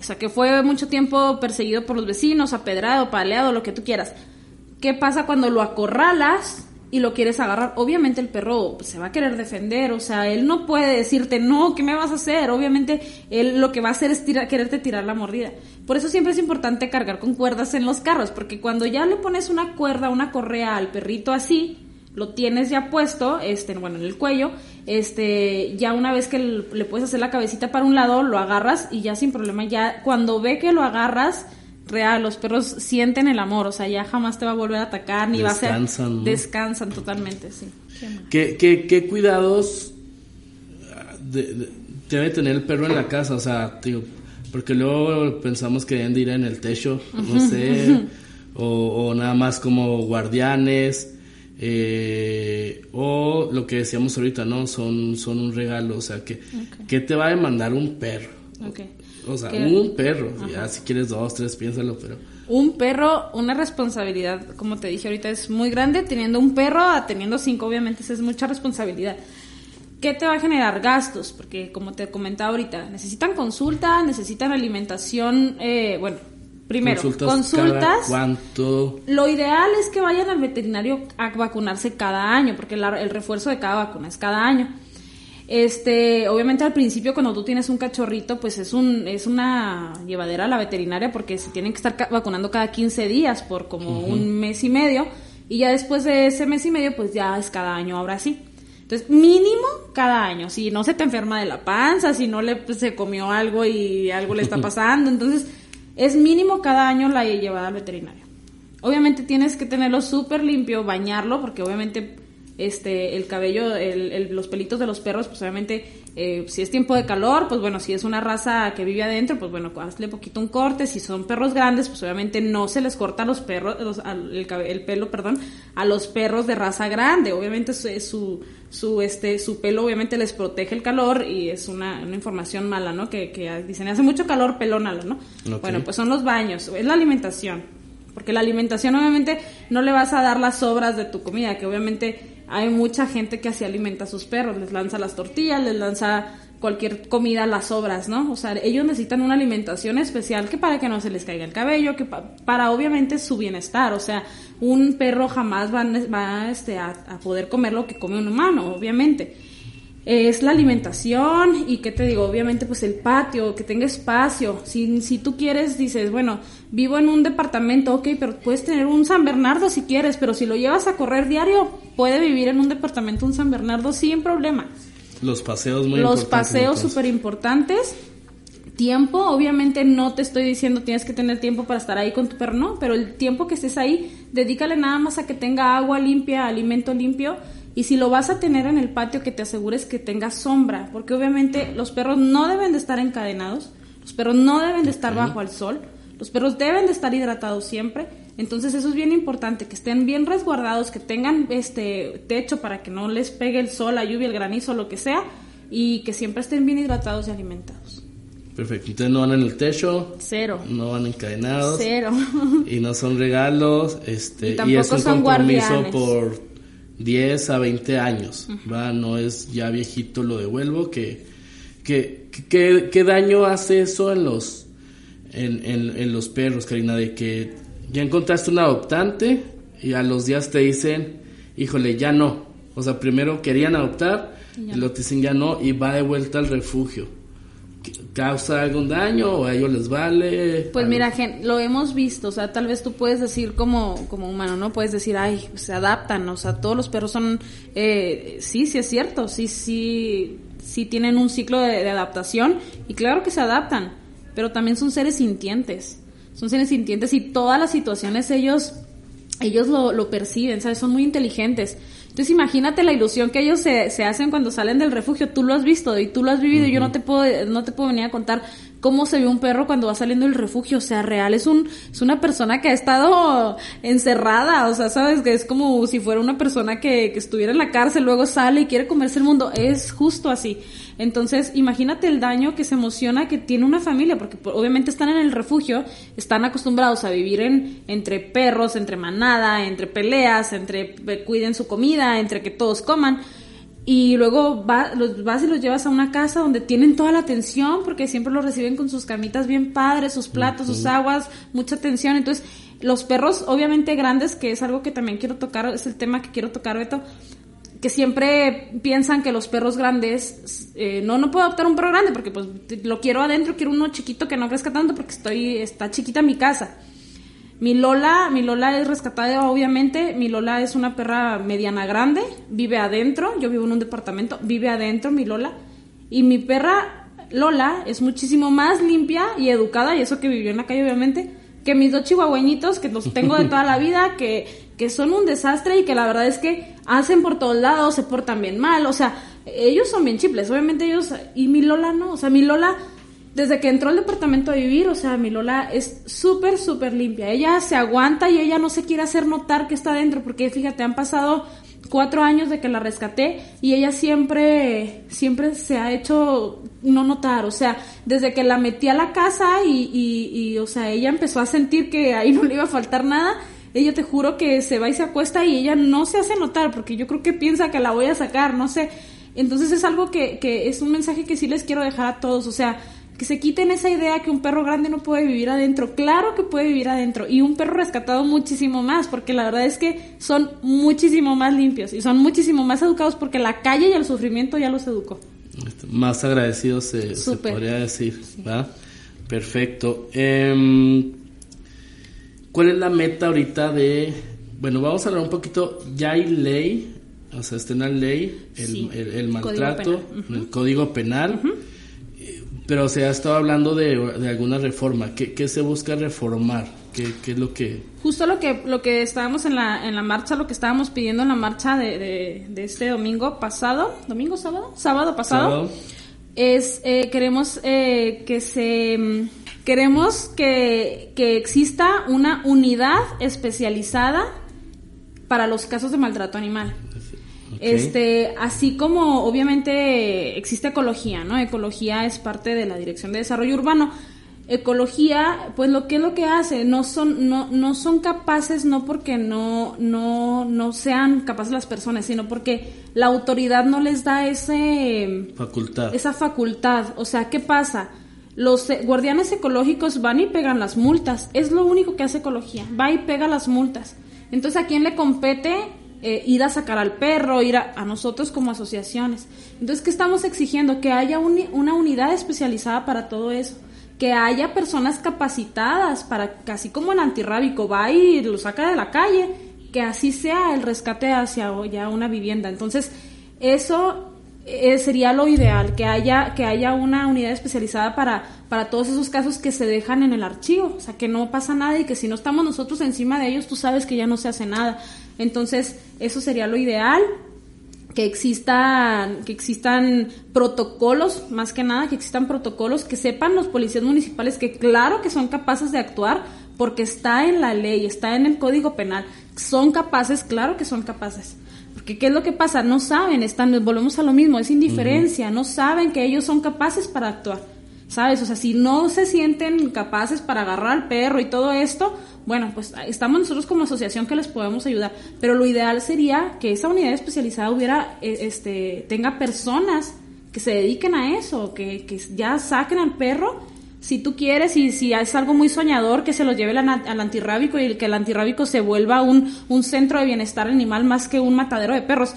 O sea, que fue mucho tiempo perseguido por los vecinos, apedrado, paleado, lo que tú quieras. ¿Qué pasa cuando lo acorralas y lo quieres agarrar? Obviamente el perro se va a querer defender, o sea, él no puede decirte, no, ¿qué me vas a hacer? Obviamente él lo que va a hacer es quererte tirar la mordida. Por eso siempre es importante cargar con cuerdas en los carros, porque cuando ya le pones una cuerda, una correa al perrito así, lo tienes ya puesto, este, bueno, en el cuello, este, ya una vez que le puedes hacer la cabecita para un lado, lo agarras y ya sin problema, ya cuando ve que lo agarras, real, los perros sienten el amor, o sea, ya jamás te va a volver a atacar, ni va a ser... Descansan totalmente, sí. ¿Qué, qué, qué cuidados debe tener el perro en la casa? O sea, digo, porque luego pensamos que deben de ir en el techo, no sé, o, o nada más como guardianes eh, o lo que decíamos ahorita, ¿no? Son, son un regalo, o sea, que, ¿qué te va a demandar un perro? O sea, un perro, ya si quieres dos, tres, piénsalo, pero... Un perro, una responsabilidad, como te dije ahorita, es muy grande. Teniendo un perro, teniendo cinco, obviamente, es mucha responsabilidad. ¿Qué te va a generar gastos? Porque como te comentaba ahorita, necesitan consulta, necesitan alimentación, eh, bueno, Primero, consultas. ¿Cuánto? Lo ideal es que vayan al veterinario a vacunarse cada año, porque el refuerzo de cada vacuna es cada año. Este, obviamente al principio cuando tú tienes un cachorrito, pues es un es una llevadera a la veterinaria porque se tienen que estar vacunando cada 15 días por como un mes y medio y ya después de ese mes y medio pues ya es cada año ahora sí. Entonces, mínimo cada año, si no se te enferma de la panza, si no le pues, se comió algo y algo le está pasando, entonces es mínimo cada año la llevada al veterinario. Obviamente tienes que tenerlo súper limpio, bañarlo, porque obviamente este el cabello, el, los pelitos de los perros, pues obviamente eh, si es tiempo de calor, pues bueno, si es una raza que vive adentro, pues bueno, hazle poquito un corte. Si son perros grandes, pues obviamente no se les corta a los perros, el, pelo, perdón, a los perros de raza grande. Obviamente su, su, este, su pelo obviamente les protege el calor y es una, información mala, ¿no? Que, que dicen, hace mucho calor, pelónalo, ¿no? Bueno, pues son los baños, es la alimentación. Porque la alimentación obviamente no le vas a dar las sobras de tu comida, que obviamente hay mucha gente que así alimenta a sus perros, les lanza las tortillas, les lanza cualquier comida, las sobras, ¿no? O sea, ellos necesitan una alimentación especial que para que no se les caiga el cabello, que para obviamente su bienestar, o sea, un perro jamás va, va este, a, a, poder comer lo que come un humano, obviamente. Es la alimentación y qué te digo, obviamente pues el patio, que tenga espacio. Si, si tú quieres, dices, bueno, vivo en un departamento, ok, pero puedes tener un San Bernardo si quieres, pero si lo llevas a correr diario, puede vivir en un departamento un San Bernardo sin problema. Los paseos muy Los paseos súper importantes. Tiempo, obviamente no te estoy diciendo tienes que tener tiempo para estar ahí con tu perro, no, pero el tiempo que estés ahí, dedícale nada más a que tenga agua limpia, alimento limpio. Y si lo vas a tener en el patio, que te asegures que tenga sombra, porque obviamente los perros no deben de estar encadenados, los perros no deben de estar bajo el sol, los perros deben de estar hidratados siempre entonces eso es bien importante, que estén bien resguardados, que tengan este techo para que no les pegue el sol, la lluvia, el granizo, lo que sea, y que siempre estén bien hidratados y alimentados. Perfecto, entonces no van en el techo. Cero. No van encadenados. Cero. Y no son regalos, este, y, es un compromiso por 10 a 20 años, ¿va? No es ya viejito lo devuelvo, que, que, que, ¿qué daño hace eso en los, en, en, en los perros, Karina? De que ya encontraste un adoptante y a los días te dicen, híjole, ya no. O sea, primero querían adoptar y, lo te dicen ya no y va de vuelta al refugio. ¿Causa algún daño o a ellos les vale? Pues mira, lo hemos visto, o sea, tal vez tú puedes decir como, como humano, ¿no? Puedes decir, ay, se adaptan, o sea, todos los perros son, eh, sí, sí es cierto, sí, sí, sí tienen un ciclo de adaptación y claro que se adaptan, pero también son seres sintientes son seres sintientes y todas las situaciones ellos, ellos lo, lo perciben, ¿sabes? Son muy inteligentes. Entonces imagínate la ilusión que ellos se, se, hacen cuando salen del refugio. Tú lo has visto y tú lo has vivido. y Yo no te puedo, no te puedo venir a contar cómo se ve un perro cuando va saliendo del refugio. O sea, real es un, es una persona que ha estado encerrada. O sea, sabes que es como si fuera una persona que, que estuviera en la cárcel, luego sale y quiere comerse el mundo. Es justo así. Entonces, imagínate el daño que se emociona que tiene una familia, porque obviamente están en el refugio, están acostumbrados a vivir en, entre perros, entre manada, entre peleas, entre eh, cuiden su comida, entre que todos coman. Y luego los vas y los llevas a una casa donde tienen toda la atención, porque siempre los reciben con sus camitas bien padres, sus platos, sus aguas, mucha atención. Entonces, los perros, obviamente grandes, que es algo que también quiero tocar, es el tema que quiero tocar, Beto, que siempre piensan que los perros grandes, eh, no, no puedo adoptar un perro grande porque pues lo quiero adentro, quiero uno chiquito que no crezca tanto porque estoy, está chiquita mi casa. Mi Lola, mi Lola es rescatada obviamente, mi Lola es una perra mediana grande, vive adentro, yo vivo en un departamento, vive adentro mi Lola, y mi perra Lola es muchísimo más limpia y educada, y eso que vivió en la calle obviamente, que mis dos chihuahueñitos que los tengo de toda la vida, que, que son un desastre y que la verdad es que hacen por todos lados, se portan bien mal, o sea, ellos son bien chiples, obviamente ellos, y mi Lola no, o sea, mi Lola, desde que entró al departamento a vivir, o sea, mi Lola es súper, súper limpia, ella se aguanta y ella no se quiere hacer notar que está dentro, porque fíjate, han pasado cuatro años de que la rescaté y ella siempre, siempre se ha hecho no notar, o sea, desde que la metí a la casa y, y, y o sea, ella empezó a sentir que ahí no le iba a faltar nada, ella te juro que se va y se acuesta y ella no se hace notar porque yo creo que piensa que la voy a sacar, no sé. Entonces es algo que, que es un mensaje que sí les quiero dejar a todos, o sea, que se quiten esa idea que un perro grande no puede vivir adentro. Claro que puede vivir adentro y un perro rescatado muchísimo más, porque la verdad es que son muchísimo más limpios y son muchísimo más educados porque la calle y el sufrimiento ya los educó. Más agradecidos se, podría decir, ¿verdad? Perfecto. Eh, ¿Cuál es la meta ahorita de... Bueno, vamos a hablar un poquito, ya hay ley, o sea, está en la ley el, maltrato, el código penal, pero se ha estado hablando de, alguna reforma. ¿Qué, se busca reformar? ¿Qué, ¿Qué, es lo que...? Justo lo que, lo que estábamos en la, en la marcha, lo que estábamos pidiendo en la marcha de, de, este domingo pasado, domingo, sábado, sábado pasado, es, eh, queremos eh, que se Queremos que, exista una unidad especializada para los casos de maltrato animal. Este, así como obviamente existe ecología, ¿no? Ecología es parte de la Dirección de Desarrollo Urbano. ecología, pues lo que es lo que hace, no son, no, no son capaces, no porque no, no, no sean capaces las personas, sino porque la autoridad no les da ese facultad. esa facultad. O sea, ¿qué pasa? Los eh, guardianes ecológicos van y pegan las multas. Es lo único que hace ecología. Va y pega las multas. Entonces, ¿a quién le compete eh, ir a sacar al perro, ir a, nosotros como asociaciones? Entonces, ¿qué estamos exigiendo? Que haya una unidad especializada para todo eso que haya personas capacitadas para, casi como el antirrábico va y lo saca de la calle, que así sea el rescate hacia ya una vivienda. Entonces, eso eh, sería lo ideal, que haya, que haya una unidad especializada para, para todos esos casos que se dejan en el archivo, o sea, que no pasa nada y que si no estamos nosotros encima de ellos, tú sabes que ya no se hace nada. Entonces, eso sería lo ideal que existan, que existan protocolos, más que nada, que existan protocolos, que sepan los policías municipales que claro que son capaces de actuar porque está en la ley, está en el código penal, son capaces, claro que son capaces. ¿Qué es lo que pasa? No saben, están, volvemos a lo mismo, es indiferencia, no saben que ellos son capaces para actuar. ¿Sabes? O sea, si no se sienten capaces para agarrar al perro y todo esto, bueno, pues estamos nosotros como asociación que les podemos ayudar, pero lo ideal sería que esa unidad especializada hubiera, eh, este, tenga personas que se dediquen a eso, que, que ya saquen al perro si tú quieres y si es algo muy soñador que se lo lleve al antirrábico y que el antirrábico se vuelva un, un centro de bienestar animal más que un matadero de perros,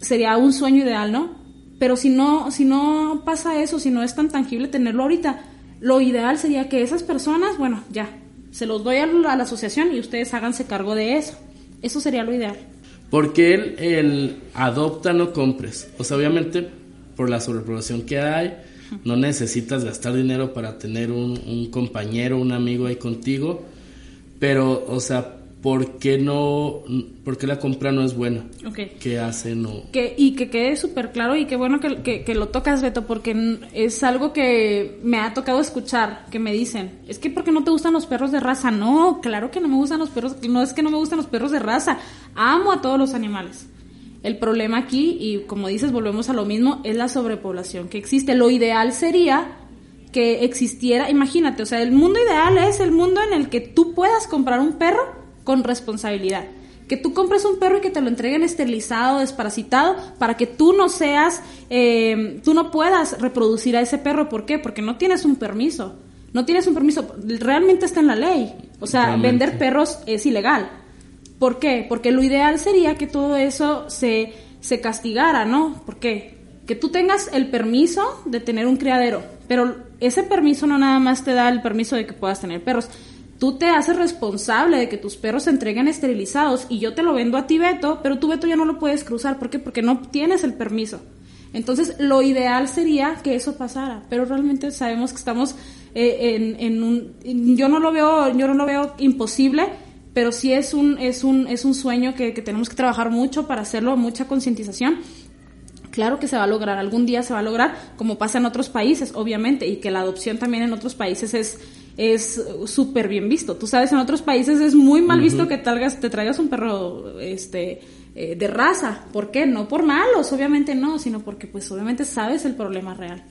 sería un sueño ideal, ¿no? Pero si no, si no pasa eso, si no es tan tangible tenerlo ahorita, lo ideal sería que esas personas, bueno, ya, se los doy a la, asociación y ustedes háganse cargo de eso. Eso sería lo ideal. Porque él, el adopta, no compres. O sea, obviamente, por la sobrepoblación que hay, no necesitas gastar dinero para tener un, un compañero, un amigo ahí contigo. Pero, o sea, ¿por qué no, por qué la compra no es buena? Okay. ¿Qué hacen o...? Que, y que quede súper claro y qué bueno que, que, lo tocas, Beto, porque es algo que me ha tocado escuchar, que me dicen, es que porque no te gustan los perros de raza. No, claro que no me gustan los perros, no es que no me gustan los perros de raza, amo a todos los animales. El problema aquí, y como dices, volvemos a lo mismo, es la sobrepoblación que existe. Lo ideal sería que existiera, imagínate, o sea, el mundo ideal es el mundo en el que tú puedas comprar un perro con responsabilidad. Que tú compres un perro y que te lo entreguen esterilizado, desparasitado, para que tú no seas, eh, tú no puedas reproducir a ese perro. ¿Por qué? Porque no tienes un permiso. No tienes un permiso. Realmente está en la ley. O sea, vender perros es ilegal. ¿Por qué? Porque lo ideal sería que todo eso se, se castigara, ¿no? ¿Por qué? Que tú tengas el permiso de tener un criadero, pero ese permiso no nada más te da el permiso de que puedas tener perros, tú te haces responsable de que tus perros se entreguen esterilizados y yo te lo vendo a ti, Beto, pero tú, Beto, ya no lo puedes cruzar. ¿Por qué? Porque no tienes el permiso. Entonces, lo ideal sería que eso pasara, pero realmente sabemos que estamos eh, en, un... Yo no lo veo, yo no lo veo imposible, pero sí es un, es un, es un sueño que, que tenemos que trabajar mucho para hacerlo, mucha concientización. Claro que se va a lograr, algún día se va a lograr, como pasa en otros países, obviamente, y que la adopción también en otros países es, es súper bien visto. Tú sabes, en otros países es muy mal visto que talgas, te traigas un perro este, eh, de raza. ¿Por qué? No por malos, obviamente no, sino porque pues obviamente sabes el problema real.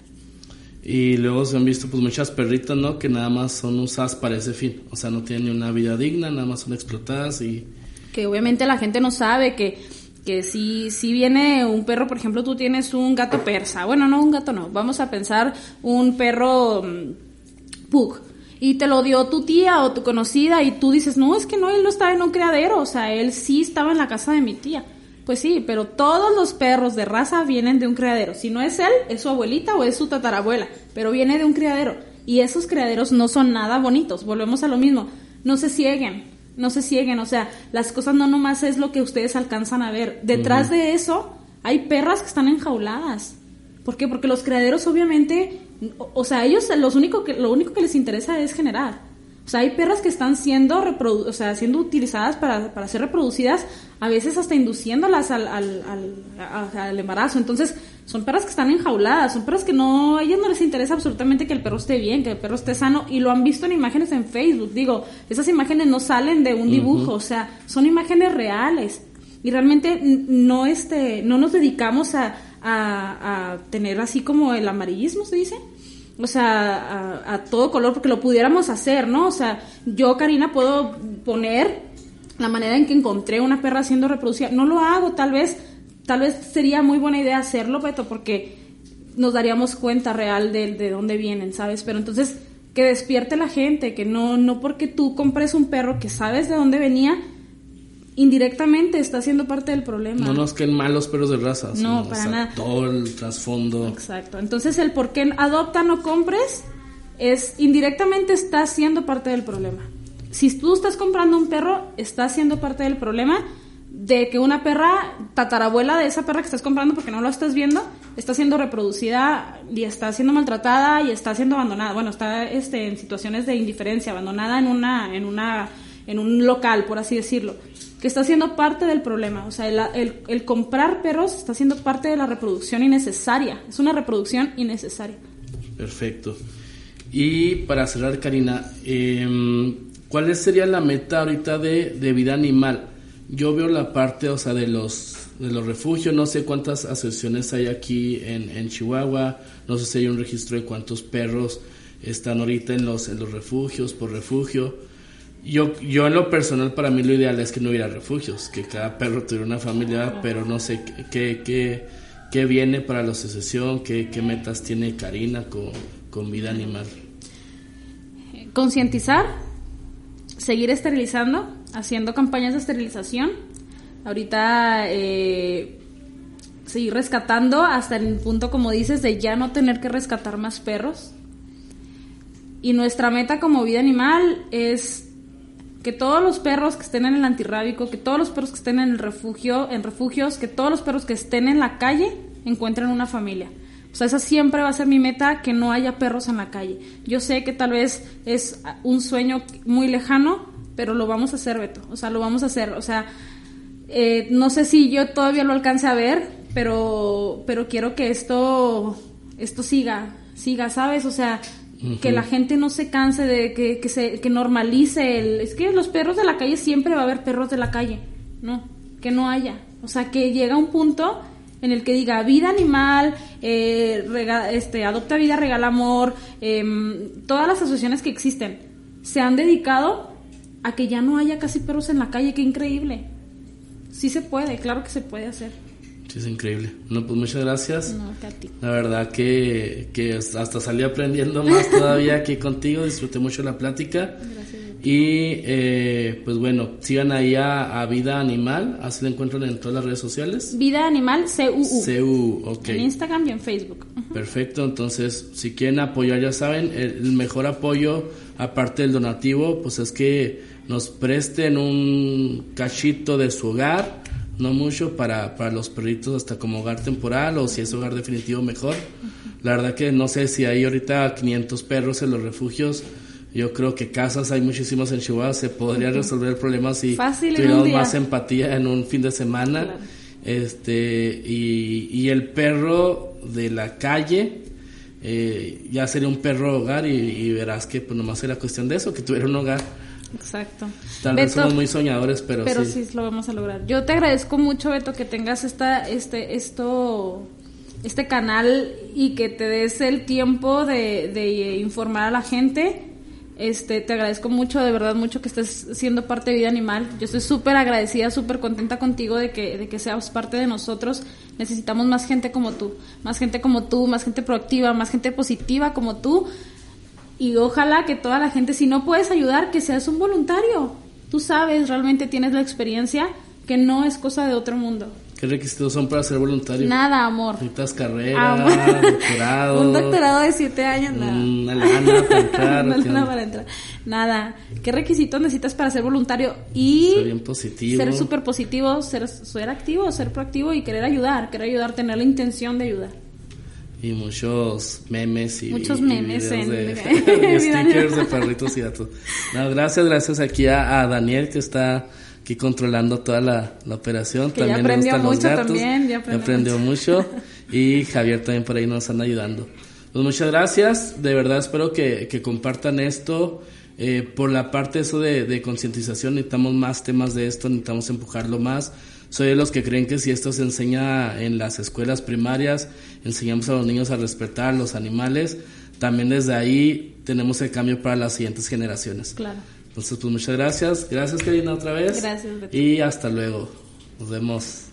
Y luego se han visto pues muchas perritas, ¿no? Que nada más son usadas para ese fin. O sea, no tienen ni una vida digna, nada más son explotadas y... Que obviamente la gente no sabe que, que si, si viene un perro, por ejemplo, tú tienes un gato persa. Bueno, no un gato no. Vamos a pensar un perro mm, pug y te lo dio tu tía o tu conocida y tú dices, no, es que no, él no estaba en un criadero, o sea, él sí estaba en la casa de mi tía. Pues sí, pero todos los perros de raza vienen de un criadero. Si no es él, es su abuelita o es su tatarabuela, pero viene de un criadero. Y esos criaderos no son nada bonitos, volvemos a lo mismo. No se cieguen, no se cieguen, o sea, las cosas no nomás es lo que ustedes alcanzan a ver. Detrás de eso hay perras que están enjauladas. ¿Por qué? Porque los criaderos obviamente o, sea, ellos los único que, lo único que les interesa es generar. O sea, hay perras que están siendo, o sea, siendo utilizadas para, para ser reproducidas, a veces hasta induciéndolas al, al, al, embarazo. Entonces, son perras que están enjauladas, son perras que no, a ellas no les interesa absolutamente que el perro esté bien, que el perro esté sano, y lo han visto en imágenes en Facebook. Digo, esas imágenes no salen de un dibujo, o sea, son imágenes reales. Y realmente no, este, no nos dedicamos a, a, tener así como el amarillismo, se dice. O sea, a, todo color, porque lo pudiéramos hacer, ¿no? O sea, yo, Karina, puedo poner la manera en que encontré una perra siendo reproducida. No lo hago, tal vez, tal vez sería muy buena idea hacerlo, Beto, porque nos daríamos cuenta real de, de dónde vienen, ¿sabes? Pero entonces, que despierte la gente, que no, no porque tú compres un perro que sabes de dónde venía, indirectamente está siendo parte del problema. No nos queden malos perros de raza. No, para nada. Todo el trasfondo. Exacto. Entonces el por qué adopta no compres es indirectamente está siendo parte del problema. Si tú estás comprando un perro, está siendo parte del problema de que una perra, tatarabuela de esa perra que estás comprando porque no lo estás viendo, está siendo reproducida y está siendo maltratada y está siendo abandonada. Bueno, está este, en situaciones de indiferencia, abandonada en una, en una, en un local, por así decirlo que está siendo parte del problema. O sea, el, comprar perros está siendo parte de la reproducción innecesaria. Es una reproducción innecesaria. Perfecto. Y para cerrar, Karina, eh, ¿cuál sería la meta ahorita de, de, vida animal? Yo veo la parte, o sea, de los, de los refugios, no sé cuántas asociaciones hay aquí en, en Chihuahua, no sé si hay un registro de cuántos perros están ahorita en los, en los refugios, por refugio yo, yo en lo personal para mí lo ideal es que no hubiera refugios, que cada perro tuviera una familia, pero no sé qué, qué, qué viene para la asociación, qué, qué metas tiene Karina con, con vida animal. Concientizar, seguir esterilizando, haciendo campañas de esterilización. Ahorita eh, seguir rescatando hasta el punto, como dices, de ya no tener que rescatar más perros. Y nuestra meta como vida animal es que todos los perros que estén en el antirrábico, que todos los perros que estén en el refugio, en refugios, que todos los perros que estén en la calle encuentren una familia. O sea, esa siempre va a ser mi meta, que no haya perros en la calle. Yo sé que tal vez es un sueño muy lejano, pero lo vamos a hacer, Beto. O sea, lo vamos a hacer. O sea, eh, no sé si yo todavía lo alcance a ver, pero, pero quiero que esto, esto siga, siga, ¿sabes? O sea, que la gente no se canse de que, que, se, que normalice el... Es que los perros de la calle siempre va a haber perros de la calle, ¿no? Que no haya. O sea, que llega un punto en el que diga vida animal, eh, este, adopta vida, regala amor, em, todas las asociaciones que existen se han dedicado a que ya no haya casi perros en la calle, qué increíble. Sí se puede, claro que se puede hacer. Sí, es increíble. No, pues muchas gracias. La verdad que, que hasta salí aprendiendo más todavía aquí contigo. Disfruté mucho la plática. Gracias. Y eh, pues bueno, sigan ahí a, Vida Animal. Así lo encuentran en todas las redes sociales. Vida Animal CUU. CUU, ok. En Instagram y en Facebook. Perfecto. Entonces, si quieren apoyar, ya saben, el mejor apoyo, aparte del donativo, pues es que nos presten un cachito de su hogar no mucho para, para los perritos hasta como hogar temporal o si es hogar definitivo mejor. La verdad que no sé si hay ahorita 500 perros en los refugios. Yo creo que casas hay muchísimas en Chihuahua. Se podría resolver el problema si tuviéramos más empatía en un fin de semana. Este, y, y, el perro de la calle, eh, ya sería un perro hogar y, y verás que pues nomás era cuestión de eso, que tuviera un hogar. Exacto. Tal vez somos muy soñadores, pero, pero sí. lo vamos a lograr. Yo te agradezco mucho, Beto, que tengas esta, este, esto, este canal y que te des el tiempo de, de informar a la gente. Este, te agradezco mucho, de verdad mucho que estés siendo parte de Vida Animal. Yo estoy súper agradecida, súper contenta contigo de que, de que seas parte de nosotros. Necesitamos más gente como tú, más gente como tú, más gente proactiva, más gente positiva como tú y ojalá que toda la gente, si no puedes ayudar, que seas un voluntario. Tú sabes, realmente tienes la experiencia que no es cosa de otro mundo. ¿Qué requisitos son para ser voluntario? Nada, amor. Necesitas carrera, doctorado. Un doctorado de siete años, nada. Una lana para entrar. una para entrar. Nada. ¿Qué requisitos necesitas para ser voluntario? Y ser bien positivo. Ser súper positivo, ser, ser activo, ser proactivo y querer ayudar. Querer ayudar, tener la intención de ayudar y muchos memes y, muchos memes en... de, de stickers de perritos y gatos. No, gracias, gracias aquí a, Daniel que está aquí controlando toda la, la operación. Que también ya aprendió mucho también, ya aprendió, mucho. y Javier también por ahí nos están ayudando. Pues muchas gracias, de verdad espero que, que compartan esto. Eh, por la parte eso de, de concientización necesitamos más temas de esto, necesitamos empujarlo más soy de los que creen que si esto se enseña en las escuelas primarias, enseñamos a los niños a respetar los animales, también desde ahí tenemos el cambio para las siguientes generaciones. Claro. Entonces, pues muchas gracias. Gracias, Karina, otra vez. Gracias. Y hasta luego. Nos vemos.